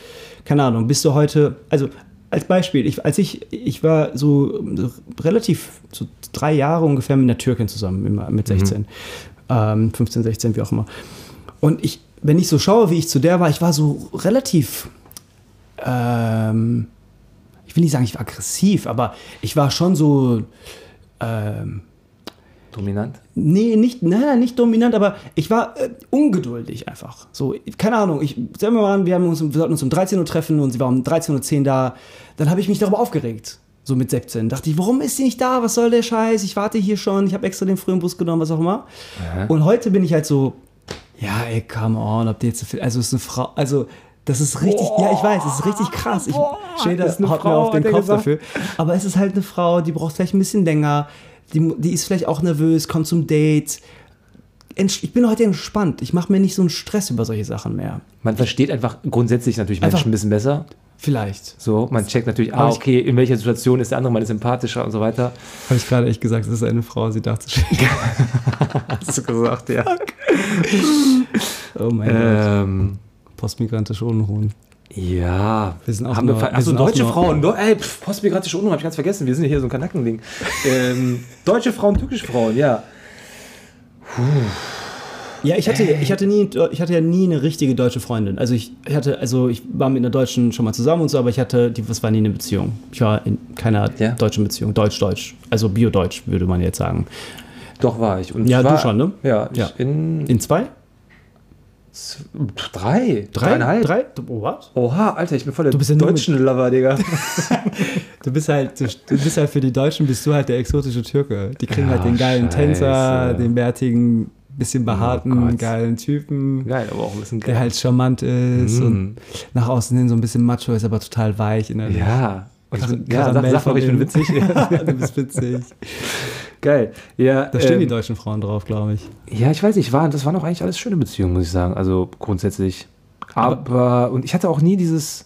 keine Ahnung, bist du heute, also als Beispiel, ich, als ich, ich war so, so relativ, so drei Jahre ungefähr mit einer Türkin zusammen, immer mit 16, ähm, 15, 16, wie auch immer. Und ich, wenn ich so schaue, wie ich zu der war, ich war so relativ, ähm, ich will nicht sagen, ich war aggressiv, aber ich war schon so, ähm, Dominant. Nee, nicht, na, nicht dominant, aber ich war äh, ungeduldig einfach. So, keine Ahnung, ich, sagen wir mal, wir, haben uns, wir sollten uns um 13 Uhr treffen und sie war um 13.10 Uhr da. Dann habe ich mich darüber aufgeregt. So mit 17. Dachte ich, warum ist sie nicht da? Was soll der Scheiß? Ich warte hier schon. Ich habe extra den frühen Bus genommen, was auch immer. Und heute bin ich halt so, ja, ey, come on, habt ihr jetzt so viel. Also, es ist eine Frau, also. Das ist richtig, ja, ich weiß, es ist richtig krass. Ich, ist eine haut mir Frau, auf den Kopf gesagt. dafür. Aber es ist halt eine Frau, die braucht vielleicht ein bisschen länger. Die, die ist vielleicht auch nervös, kommt zum Date. ich bin heute entspannt. Ich mache mir nicht so einen Stress über solche Sachen mehr. Man versteht einfach grundsätzlich natürlich Menschen Einfach- ein bisschen besser. Vielleicht. So, man checkt natürlich, ah, okay, in welcher Situation ist der andere mal sympathischer und so weiter. Habe ich gerade echt gesagt, es ist eine Frau, sie dachte schon. Hast du gesagt, ja. Oh mein Gott. Postmigrantische Unruhen. ja. Wir sind auch haben nur- wir achso, deutsche nur- Frauen. Do, ey, pff, postmigrantische Unruhen, hab ich ganz vergessen. Wir sind ja hier so ein Kanackending. ähm, deutsche Frauen, türkische Frauen, ja. Ja, ich hatte, ich hatte nie, ich hatte ja nie eine richtige deutsche Freundin. Also ich hatte, also ich war mit einer Deutschen schon mal zusammen und so, aber ich hatte, die, das war nie eine Beziehung. Ich war in keiner Ja. deutschen Beziehung, Deutsch-Deutsch. Also Bio-Deutsch, würde man jetzt sagen. Doch, war ich. Und Ja, ich du war, schon, ne? Ja, ich Ja. in, In zwei? Z- drei. Dreieinhalb. Drei? Oh, what? Oha, Alter, ich bin voll der Du bist ja deutschen Lover, Digga. Du bist halt, du, du bist halt für die Deutschen bist du halt der exotische Türke. Die kriegen Ja, halt den geilen Tänzer, scheiße. Oh den bärtigen, bisschen behaarten, Gott. geilen Typen, Geil, aber auch ein bisschen der halt charmant ist Mm. und nach außen hin so ein bisschen macho ist, aber total weich innerlich. Ja. Und ich, bin- ja, sag, sag von ich bin witzig. du bist witzig. Geil. Ja, Da stehen ähm, die deutschen Frauen drauf, glaube ich. Ja, ich weiß nicht, war, das waren auch eigentlich alles schöne Beziehungen, muss ich sagen. Also grundsätzlich. Aber, und ich hatte auch nie dieses,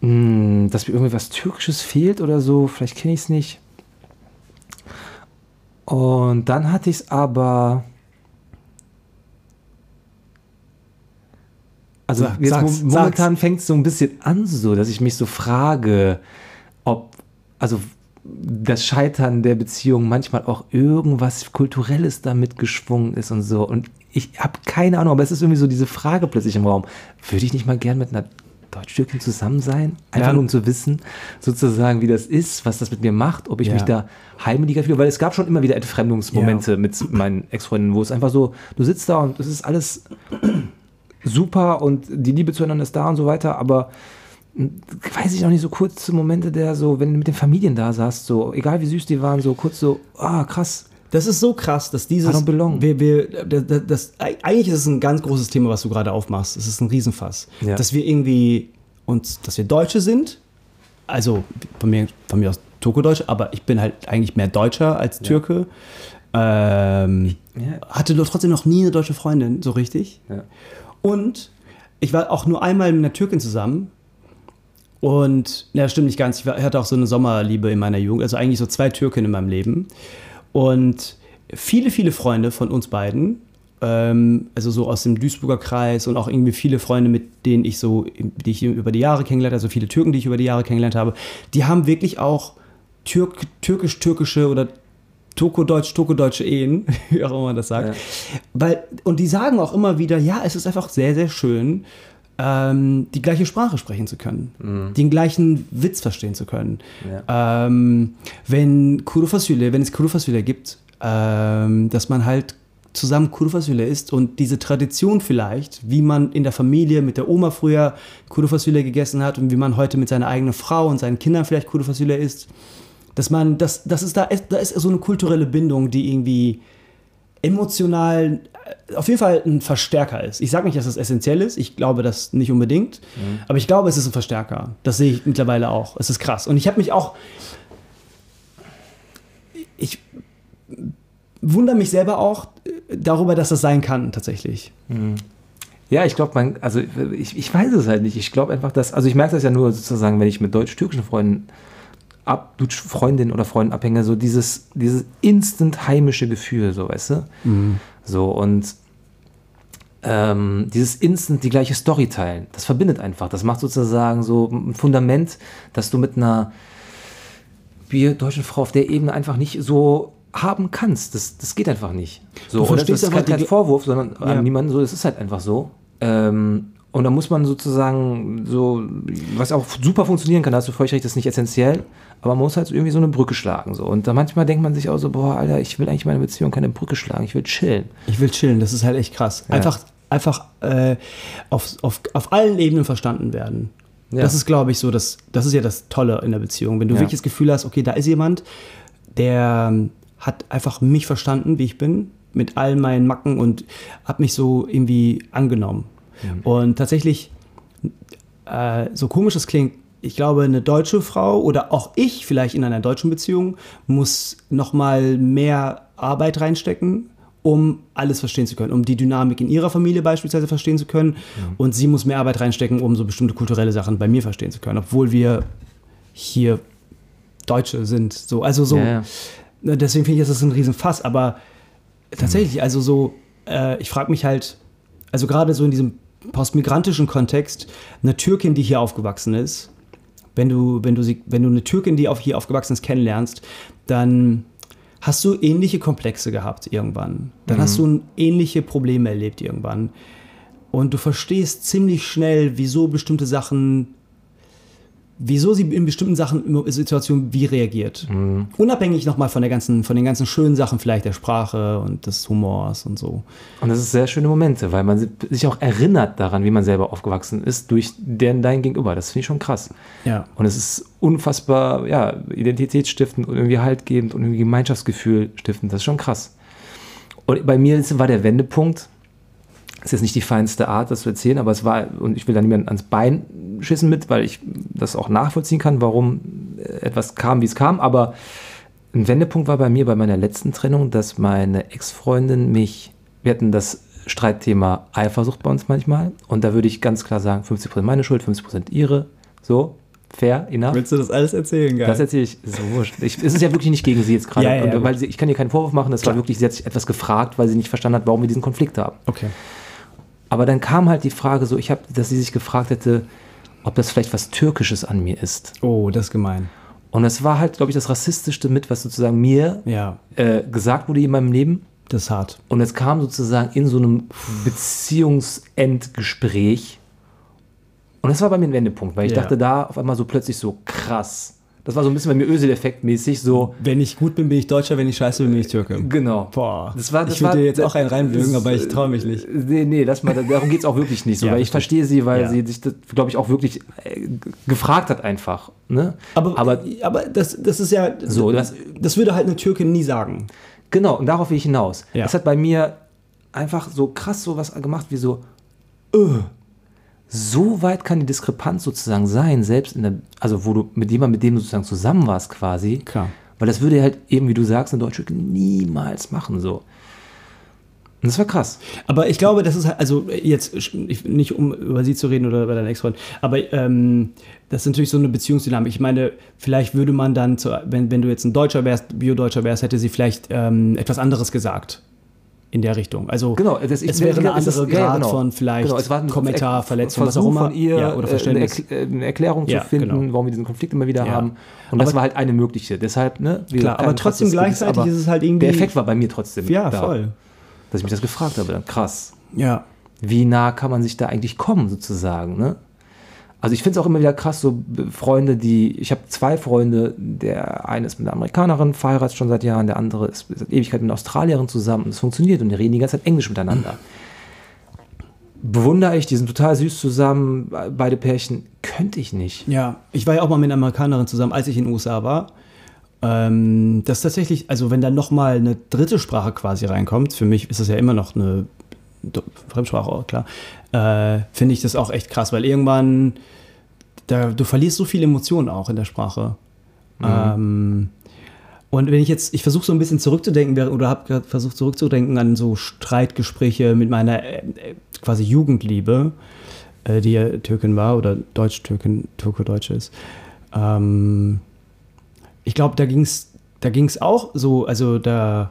mh, dass mir irgendwie was Türkisches fehlt oder so. Vielleicht kenne ich es nicht. Und dann hatte ich es aber. Also Sag- jetzt sag's, mo- momentan fängt es so ein bisschen an, so, dass ich mich so frage, ob, also das Scheitern der Beziehung manchmal auch irgendwas Kulturelles damit geschwungen ist und so. Und ich habe keine Ahnung, aber es ist irgendwie so diese Frage plötzlich im Raum. Würde ich nicht mal gern mit einer Deutsch-Türkin zusammen sein? Einfach Ja. nur um zu wissen, sozusagen, wie das ist, was das mit mir macht, ob ich Ja. mich da heimeliger fühle. Weil es gab schon immer wieder Entfremdungsmomente mit meinen Ex-Freundinnen, wo es einfach so, du sitzt da und es ist alles super und die Liebe zueinander ist da und so weiter, aber weiß ich noch nicht, so kurze Momente der so, wenn du mit den Familien da saßt, so, egal wie süß die waren, so kurz so, ah, krass. Das ist so krass, dass dieses. Wir, wir, das, das, eigentlich ist es ein ganz großes Thema, was du gerade aufmachst. Es ist ein Riesenfass. Ja. Dass wir irgendwie uns, dass wir Deutsche sind. Also von mir, von mir aus Turko-Deutsch, aber ich bin halt eigentlich mehr Deutscher als Türke. Ähm, Ja. Hatte trotzdem noch nie eine deutsche Freundin, so richtig. Ja. Und ich war auch nur einmal mit einer Türkin zusammen. Und, ja, stimmt nicht ganz. Ich hatte auch so eine Sommerliebe in meiner Jugend. Also eigentlich so zwei Türken in meinem Leben. Und viele, viele Freunde von uns beiden, ähm, also so aus dem Duisburger Kreis und auch irgendwie viele Freunde, mit denen ich so, die ich über die Jahre kennengelernt habe, also viele Türken, die ich über die Jahre kennengelernt habe, die haben wirklich auch Türk, türkisch-türkische oder Toko-Deutsch, Toko-Deutsche Ehen, wie auch immer man das sagt. Ja. Weil, und die sagen auch immer wieder, ja, es ist einfach sehr, sehr schön, ähm, die gleiche Sprache sprechen zu können, den gleichen Witz verstehen zu können. Ähm, wenn Kuru Fasulye, wenn es Kuru Fasulye gibt, ähm, dass man halt zusammen Kuru Fasulye isst und diese Tradition vielleicht, wie man in der Familie mit der Oma früher Kuru Fasulye gegessen hat und wie man heute mit seiner eigenen Frau und seinen Kindern vielleicht Kuru Fasulye isst, dass man, das, das ist da, ist, da ist so eine kulturelle Bindung, die irgendwie emotional auf jeden Fall ein Verstärker ist. Ich sage nicht, dass das essentiell ist. Ich glaube das nicht unbedingt. Aber ich glaube, es ist ein Verstärker. Das sehe ich mittlerweile auch. Es ist krass. Und ich habe mich auch. Ich wundere mich selber auch darüber, dass das sein kann, tatsächlich. Ja, ich glaube, man, also ich, ich weiß es halt nicht. Ich glaube einfach, dass, also ich merke das ja nur sozusagen, wenn ich mit deutsch-türkischen Freunden ab, Freundinnen oder Freunden abhänge, so dieses, dieses instant heimische Gefühl, so, weißt du? So, und ähm, dieses instant die gleiche Story teilen, das verbindet einfach. Das macht sozusagen so ein Fundament, dass du mit einer wir deutschen Frau auf der Ebene einfach nicht so haben kannst. Das, das geht einfach nicht. So, Du oder das verstehst ist kein, kein Vorwurf, sondern Ja. an niemanden so, es ist halt einfach so. Ähm, und da muss man sozusagen so, was auch super funktionieren kann, da hast du völlig recht, das ist nicht essentiell, aber man muss halt so irgendwie so eine Brücke schlagen. So. Und da manchmal denkt man sich auch so, boah, Alter, ich will eigentlich meine Beziehung keine Brücke schlagen, ich will chillen. Ich will chillen, das ist halt echt krass. Einfach, einfach äh, auf, auf, auf allen Ebenen verstanden werden. Ja. Das ist, glaube ich, so, das, das ist ja das Tolle in der Beziehung. Wenn du Ja. wirklich das Gefühl hast, okay, da ist jemand, der ähm, hat einfach mich verstanden, wie ich bin, mit all meinen Macken und hat mich so irgendwie angenommen. Und tatsächlich, äh, so komisch es klingt, ich glaube, eine deutsche Frau oder auch ich vielleicht in einer deutschen Beziehung muss noch mal mehr Arbeit reinstecken, um alles verstehen zu können, um die Dynamik in ihrer Familie beispielsweise verstehen zu können. Und sie muss mehr Arbeit reinstecken, um so bestimmte kulturelle Sachen bei mir verstehen zu können, obwohl wir hier Deutsche sind. So, also so. Ja, ja. Ne, Deswegen finde ich, das ist ein Riesenfass. Aber tatsächlich, also so, äh, ich frage mich halt, also gerade so in diesem postmigrantischen Kontext, eine Türkin, die hier aufgewachsen ist, wenn du, wenn du sie, wenn du eine Türkin, die auf hier aufgewachsen ist, kennenlernst, dann hast du ähnliche Komplexe gehabt irgendwann. Dann hast du ähnliche Probleme erlebt irgendwann. Und du verstehst ziemlich schnell, wieso bestimmte Sachen, wieso sie in bestimmten Sachen, Situationen wie reagiert. Unabhängig nochmal von der ganzen, von den ganzen schönen Sachen vielleicht der Sprache und des Humors und so. Und das ist sehr schöne Momente, weil man sich auch erinnert daran, wie man selber aufgewachsen ist, durch den, dein Gegenüber. Das finde ich schon krass. Ja. Und es ist unfassbar, ja, identitätsstiftend und irgendwie haltgebend und irgendwie Gemeinschaftsgefühl stiftend. Das ist schon krass. Und bei mir war der Wendepunkt, ist jetzt nicht die feinste Art, das zu erzählen, aber es war, und ich will da niemanden ans Bein schissen mit, weil ich das auch nachvollziehen kann, warum äh, etwas kam, wie es kam, aber ein Wendepunkt war bei mir bei meiner letzten Trennung, dass meine Ex-Freundin mich, wir hatten das Streitthema Eifersucht bei uns manchmal und da würde ich ganz klar sagen, 50% meine Schuld, 50% ihre, so, fair, enough. Willst du das alles erzählen, geil? Das erzähle ich, so wurscht. Ich, es ist ja wirklich nicht gegen sie jetzt gerade, Ja, ja, weil sie, ich kann ihr keinen Vorwurf machen, das war Klar. wirklich, sie hat sich etwas gefragt, weil sie nicht verstanden hat, warum wir diesen Konflikt haben. okay. Aber dann kam halt die Frage so, ich habe, dass sie sich gefragt hätte, ob das vielleicht was Türkisches an mir ist. Oh, das ist gemein. Und das war halt, glaube ich, das rassistischste mit, was sozusagen mir Ja, äh, gesagt wurde in meinem Leben. das ist hart. Und es kam sozusagen in so einem Beziehungsendgespräch. Und das war bei mir ein Wendepunkt, weil ich Ja. dachte da auf einmal so plötzlich so krass. Das war so ein bisschen bei mir Ösel-Effekt mäßig so. Wenn ich gut bin, bin ich Deutscher, wenn ich scheiße bin, bin ich Türke. Genau. Boah, Das war, das ich würde war- dir jetzt auch einen reinwürgen, aber ich traue mich nicht. Nee, nee, lass mal, darum geht es auch wirklich nicht so, Ja, weil ich verstehe sie, weil Ja. sie sich das, glaube ich, auch wirklich äh, gefragt hat einfach. Ne? Aber, aber aber das, das ist ja, So, das, das würde halt eine Türkin nie sagen. Genau, und darauf will ich hinaus. Ja. Es hat bei mir einfach so krass so was gemacht wie so, äh, so weit kann die Diskrepanz sozusagen sein, selbst in der, also wo du mit jemandem, mit dem du sozusagen zusammen warst quasi. Klar. Weil das würde halt eben, wie du sagst, eine Deutsche niemals machen so. Und das war krass. Aber ich glaube, das ist halt, also jetzt ich, nicht um über sie zu reden oder über deinen Ex-Freund, aber ähm, das ist natürlich so eine Beziehungsdynamik. Ich meine, vielleicht würde man dann, zu, wenn, wenn du jetzt ein Deutscher wärst, Bio-Deutscher wärst, hätte sie vielleicht ähm, etwas anderes gesagt in der Richtung. Also Genau, das, ich, es wäre eine ist- andere ja, Grad genau. von vielleicht Genau, es war ein Kommentar, Ver- Verletzung, was auch Versuch immer. von ihr, ja, oder äh, eine, Verständnis. Erkl- äh, eine Erklärung Ja, zu finden, genau. warum wir diesen Konflikt immer wieder Ja. haben. Und das Aber- war halt eine mögliche. Deshalb, ne? Klar, aber trotzdem gleichzeitig aber ist es halt irgendwie- Der Effekt war bei mir trotzdem. ja, da, voll. Dass ich mich das gefragt habe, dann krass. Ja. Wie nah kann man sich da eigentlich kommen, sozusagen, ne? Also ich finde es auch immer wieder krass, so Freunde, die, ich habe zwei Freunde, der eine ist mit einer Amerikanerin, verheiratet schon seit Jahren, der andere ist seit Ewigkeit mit einer Australierin zusammen und es funktioniert und die reden die ganze Zeit Englisch miteinander. Bewundere ich, die sind total süß zusammen, be- beide Pärchen, könnte ich nicht. Ja, ich war ja auch mal mit einer Amerikanerin zusammen, als ich in den USA war. Ähm, das tatsächlich, also wenn da nochmal eine dritte Sprache quasi reinkommt, für mich ist das ja immer noch eine Fremdsprache, auch, klar, äh, finde ich das auch echt krass, weil irgendwann, da, du verlierst so viele Emotionen auch in der Sprache. Ähm, und wenn ich jetzt, ich versuche so ein bisschen zurückzudenken, oder habe gerade versucht zurückzudenken an so Streitgespräche mit meiner äh, äh, quasi Jugendliebe, äh, die ja Türkin war oder Deutsch-Türkin, Türko-Deutsche ist. Ähm, ich glaube, da ging es da ging's auch so, also da,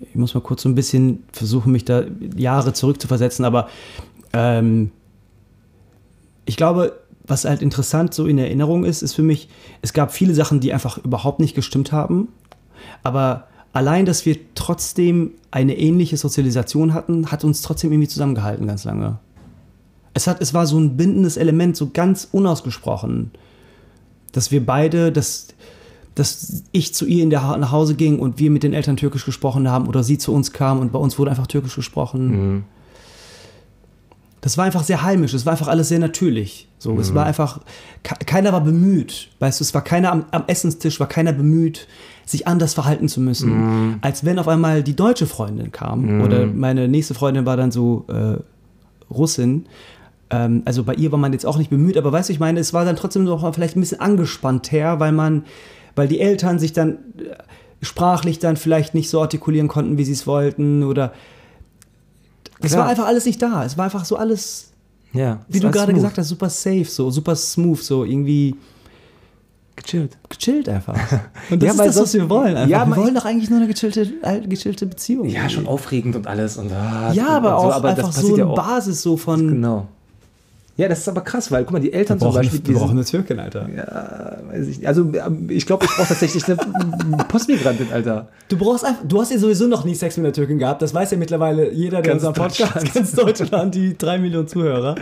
ich muss mal kurz so ein bisschen versuchen, mich da Jahre zurückzuversetzen, aber ähm, ich glaube, was halt interessant so in Erinnerung ist, ist für mich, es gab viele Sachen, die einfach überhaupt nicht gestimmt haben, aber allein, dass wir trotzdem eine ähnliche Sozialisation hatten, hat uns trotzdem irgendwie zusammengehalten ganz lange. Es, hat, es war so ein bindendes Element, so ganz unausgesprochen, dass wir beide, dass, dass ich zu ihr in der nach Hause ging und wir mit den Eltern Türkisch gesprochen haben oder sie zu uns kam und bei uns wurde einfach Türkisch gesprochen. Mhm. Das war einfach sehr heimisch, es war einfach alles sehr natürlich. So, Mhm. es war einfach, ke- keiner war bemüht, weißt du, es war keiner am, am Essenstisch, war keiner bemüht, sich anders verhalten zu müssen, Mhm. als wenn auf einmal die deutsche Freundin kam oder meine nächste Freundin war dann so äh, Russin. Ähm, also bei ihr war man jetzt auch nicht bemüht, aber weißt du, ich meine, es war dann trotzdem noch vielleicht ein bisschen angespannt her, weil man, weil die Eltern sich dann äh, sprachlich dann vielleicht nicht so artikulieren konnten, wie sie es wollten oder es Klar. war einfach alles nicht da. Es war einfach so alles, Ja. wie du gerade gesagt hast, super safe, so super smooth, so irgendwie Gechillt. gechillt einfach. Und das Ja, ist das, was wir wollen. Einfach. Ja, wir wollen doch eigentlich nur eine gechillte, gechillte Beziehung. Ja, schon aufregend und alles. Und, ah, Ja, und aber so, auch aber einfach so eine ja. Basis so von. Genau. Ja, das ist aber krass, weil guck mal, die Eltern Wir zum brauchen, Beispiel. wir brauchen die sind- eine Türkin, Alter. ja, weiß ich nicht. Also, ähm, ich glaube, ich brauche tatsächlich eine Postmigrantin, Alter. Du brauchst einfach, du hast ja sowieso noch nie Sex mit einer Türkin gehabt. Das weiß ja mittlerweile jeder, der Ganz unseren Podcast, Deutschland. ganz Deutschland, die drei Millionen Zuhörer.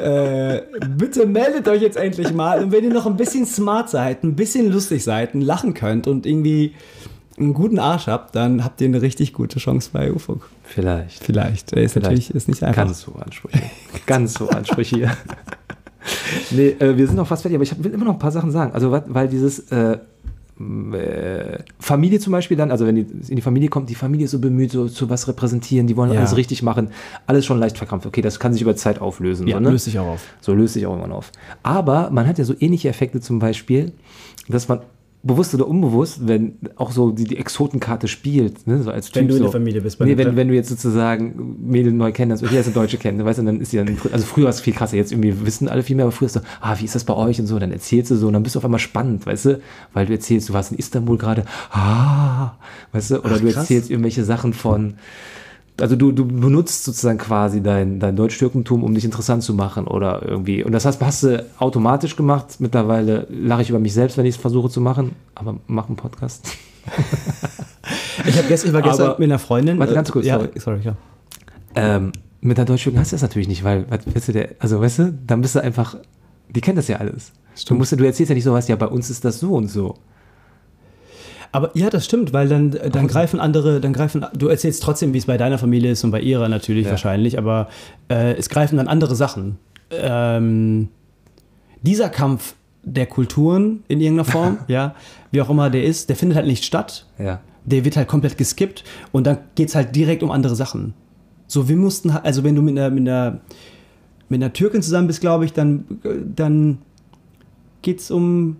äh, bitte meldet euch jetzt endlich mal. Und wenn ihr noch ein bisschen smart seid, ein bisschen lustig seid, und lachen könnt und irgendwie einen guten Arsch habt, dann habt ihr eine richtig gute Chance bei UFO. Vielleicht. Vielleicht. Ist Vielleicht. natürlich ist nicht einfach. Ganz hohe Ansprüche. Ganz hohe Ansprüche hier. nee, äh, wir sind noch fast fertig, aber ich will immer noch ein paar Sachen sagen. Also, weil dieses äh, äh, Familie zum Beispiel dann, also wenn die in die Familie kommt, die Familie ist so bemüht, so zu was repräsentieren, die wollen Ja. alles richtig machen, alles schon leicht verkrampft. Okay, das kann sich über Zeit auflösen. Ja, so, ne? löst sich auch auf. So löst sich auch irgendwann auf. Aber man hat ja so ähnliche Effekte zum Beispiel, dass man bewusst oder unbewusst, wenn auch so die, die Exotenkarte spielt, ne, so als Typ Wenn du in so. der Familie bist, bei Nee, wenn, wenn du jetzt sozusagen Mädel neu kennst, okay, jetzt eine Deutsche kennt, weißt du, dann ist sie dann, also früher war es viel krasser, jetzt irgendwie wissen alle viel mehr, aber früher ist so, ah, wie ist das bei euch und so, dann erzählst du so und dann bist du auf einmal spannend, weißt du, weil du erzählst, du warst in Istanbul gerade, ah, weißt du, oder Ach, du erzählst irgendwelche Sachen von, also du, du benutzt sozusagen quasi dein, dein Deutsch-Türkentum, um dich interessant zu machen oder irgendwie. Und das hast, hast du automatisch gemacht. Mittlerweile lache ich über mich selbst, wenn ich es versuche zu machen, aber mach einen Podcast. Ich, hab gestern, ich war gestern Aber- mit einer Freundin. Warte, ganz kurz, ja, sorry. sorry, ja. Ähm, mit der Deutsch-Türken hast du das natürlich nicht, weil, was willst du der, also weißt du, dann bist du einfach, die kennt das ja alles. Du, musst, ja- du erzählst ja nicht sowas, ja, bei uns ist das so und so. Aber ja, das stimmt, weil dann, dann greifen andere, dann greifen, du erzählst trotzdem, wie es bei deiner Familie ist und bei ihrer natürlich Ja. wahrscheinlich, aber äh, es greifen dann andere Sachen. Ähm, dieser Kampf der Kulturen in irgendeiner Form, ja, wie auch immer der ist, der findet halt nicht statt. Ja. Der wird halt komplett geskippt und dann geht es halt direkt um andere Sachen. So, wir mussten, also wenn du mit einer, mit einer, mit einer Türkin zusammen bist, glaube ich, dann, dann geht es um,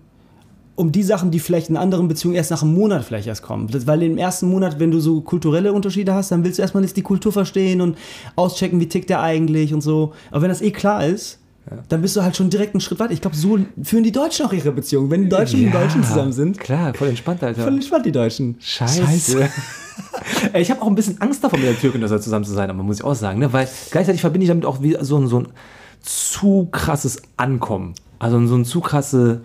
um die Sachen, die vielleicht in anderen Beziehungen erst nach einem Monat vielleicht erst kommen. Weil im ersten Monat, wenn du so kulturelle Unterschiede hast, dann willst du erstmal jetzt die Kultur verstehen und auschecken, wie tickt der eigentlich und so. Aber wenn das eh klar ist, dann bist du halt schon direkt einen Schritt weiter. Ich glaube, so führen die Deutschen auch ihre Beziehungen. Wenn die Deutschen mit den Deutschen zusammen sind, Klar, voll entspannt, Alter. voll entspannt die Deutschen. Scheiße. Ey, ich habe auch ein bisschen Angst davor, mit der Türkin oder so zusammen zu sein, aber muss ich auch sagen, ne? weil gleichzeitig verbinde ich damit auch wie so ein, so ein zu krasses Ankommen. Also so ein zu krasse,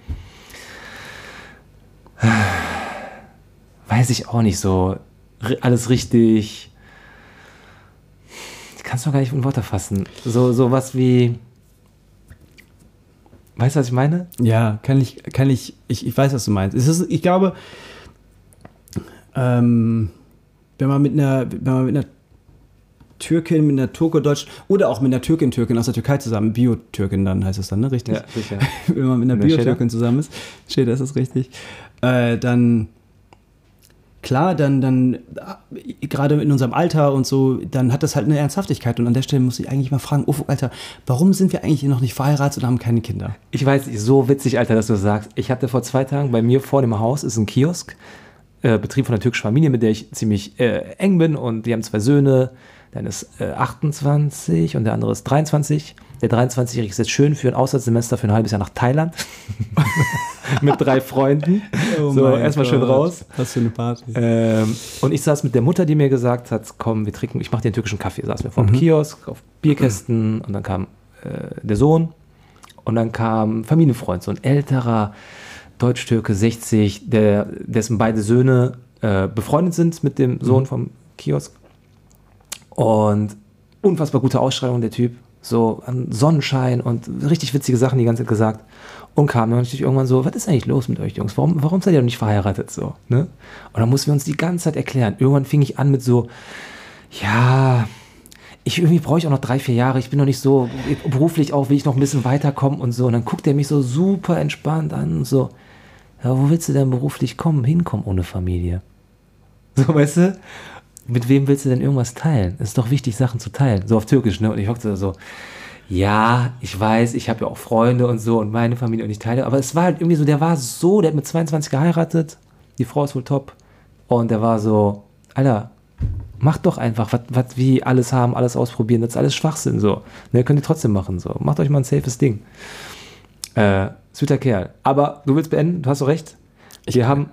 weiß ich auch nicht so, alles richtig. Ich kann es doch gar nicht in Worte fassen. So, so was wie, weißt du, was ich meine? Ja, kann ich, kann ich, ich, ich weiß, was du meinst. Es ist, ich glaube, ähm, wenn man mit einer, wenn man mit einer Türkin, mit einer Turko-Deutsch oder auch mit einer Türkin, Türkin aus der Türkei zusammen, Bio-Türkin dann heißt es dann, ne? Richtig? Ja, sicher. wenn man mit einer Ne, Bio-Türkin zusammen ist, steht das ist richtig, äh, dann klar, dann, dann äh, gerade in unserem Alter und so, dann hat das halt eine Ernsthaftigkeit und an der Stelle muss ich eigentlich mal fragen, oh, Alter, warum sind wir eigentlich noch nicht verheiratet und haben keine Kinder? Ich weiß so witzig, Alter, dass du das sagst. Ich hatte vor zwei Tagen bei mir vor dem Haus ist ein Kiosk, äh, Betrieb von einer türkischen Familie, mit der ich ziemlich äh, eng bin und die haben zwei Söhne. Der eine ist äh, 28 und der andere ist 23. Der 23-Jährige ist jetzt schön für ein Auslandssemester für ein halbes Jahr nach Thailand mit drei Freunden. Oh so, erstmal schön raus. Was für eine Party. Ähm, und ich saß mit der Mutter, die mir gesagt hat, komm, wir trinken, ich mache dir einen türkischen Kaffee. Saß mir vor dem Kiosk auf Bierkästen und dann kam äh, der Sohn und dann kam Familienfreund, so ein älterer Deutsch-Türke, 60, der, dessen beide Söhne äh, befreundet sind mit dem Sohn vom Kiosk. Und unfassbar gute Ausstrahlung, der Typ. So an Sonnenschein und richtig witzige Sachen die ganze Zeit gesagt. Und kam dann natürlich irgendwann so, was ist eigentlich los mit euch Jungs? Warum, warum seid ihr noch nicht verheiratet? So, ne? Und dann mussten wir uns die ganze Zeit erklären. Irgendwann fing ich an mit so, ja, ich irgendwie brauche ich auch noch drei, vier Jahre. Ich bin noch nicht so, beruflich auch will ich noch ein bisschen weiterkommen und so. Und dann guckt er mich so super entspannt an und so, ja, wo willst du denn beruflich kommen, hinkommen ohne Familie? So, weißt du? Mit wem willst du denn irgendwas teilen? Es ist doch wichtig, Sachen zu teilen. So auf Türkisch, ne? Und ich hockte da so, ja, ich weiß, ich habe ja auch Freunde und so und meine Familie und ich teile. Aber es war halt irgendwie so, der war so, der hat mit 22 geheiratet. Die Frau ist wohl top. Und der war so, Alter, macht doch einfach, was, was wie alles haben, alles ausprobieren, das ist alles Schwachsinn so. Ne, könnt ihr trotzdem machen so. Macht euch mal ein safes Ding. Äh, süßer Kerl. Aber du willst beenden, du hast doch recht. wir haben,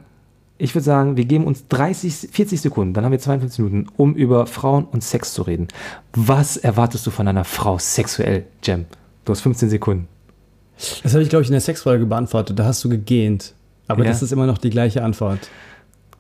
ich würde sagen, wir geben uns 30, 40 Sekunden, dann haben wir 52 Minuten, um über Frauen und Sex zu reden. Was erwartest du von einer Frau sexuell, Jem? Du hast 15 Sekunden. Das habe ich, glaube ich, in der Sexfolge beantwortet. Da hast du gegähnt. Aber Ja. das ist immer noch die gleiche Antwort.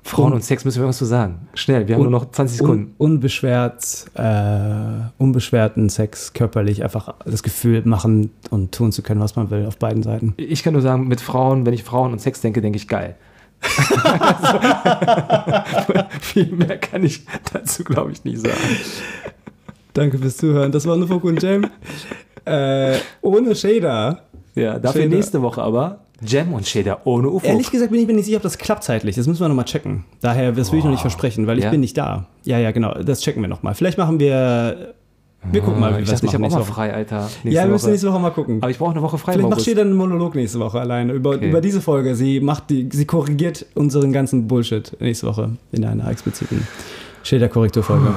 Frauen Un- und Sex müssen wir irgendwas zu sagen. Schnell, wir haben nur noch 20 Sekunden. Un unbeschwert, äh, unbeschwerten Sex körperlich einfach das Gefühl machen und tun zu können, was man will auf beiden Seiten. Ich kann nur sagen, mit Frauen, wenn ich Frauen und Sex denke, denke ich geil. Viel mehr kann ich dazu, glaube ich, nicht sagen. Danke fürs Zuhören. Das war Nufok und Jam. äh, ohne Shader. Ja, dafür Shader. nächste Woche aber Jam und Shader ohne UFO. Ehrlich gesagt bin ich mir nicht sicher, ob das klappt zeitlich. Das müssen wir nochmal checken. Daher, das will ich noch nicht versprechen, weil ich Ja? bin nicht da. Ja, ja, genau. Das checken wir nochmal. Vielleicht machen wir. Wir gucken mal, wie ich wir das dachte, ich machen habe auch mal frei, Alter. Ja, wir müssen nächste Woche mal gucken. Aber ich brauche eine Woche frei. Vielleicht macht August. Shader einen Monolog nächste Woche alleine über, Okay. über diese Folge. Sie macht die, sie korrigiert unseren ganzen Bullshit nächste Woche in einer expliziten Shader-Korrekturfolge.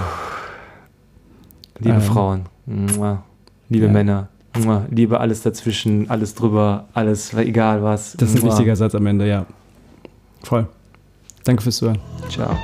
Liebe Ähm. Frauen, Mua. liebe Ja. Männer, Mua. liebe alles dazwischen, alles drüber, alles, egal was. Das ist ein Mua. wichtiger Satz am Ende, ja. Voll. Danke fürs Zuhören. Ciao.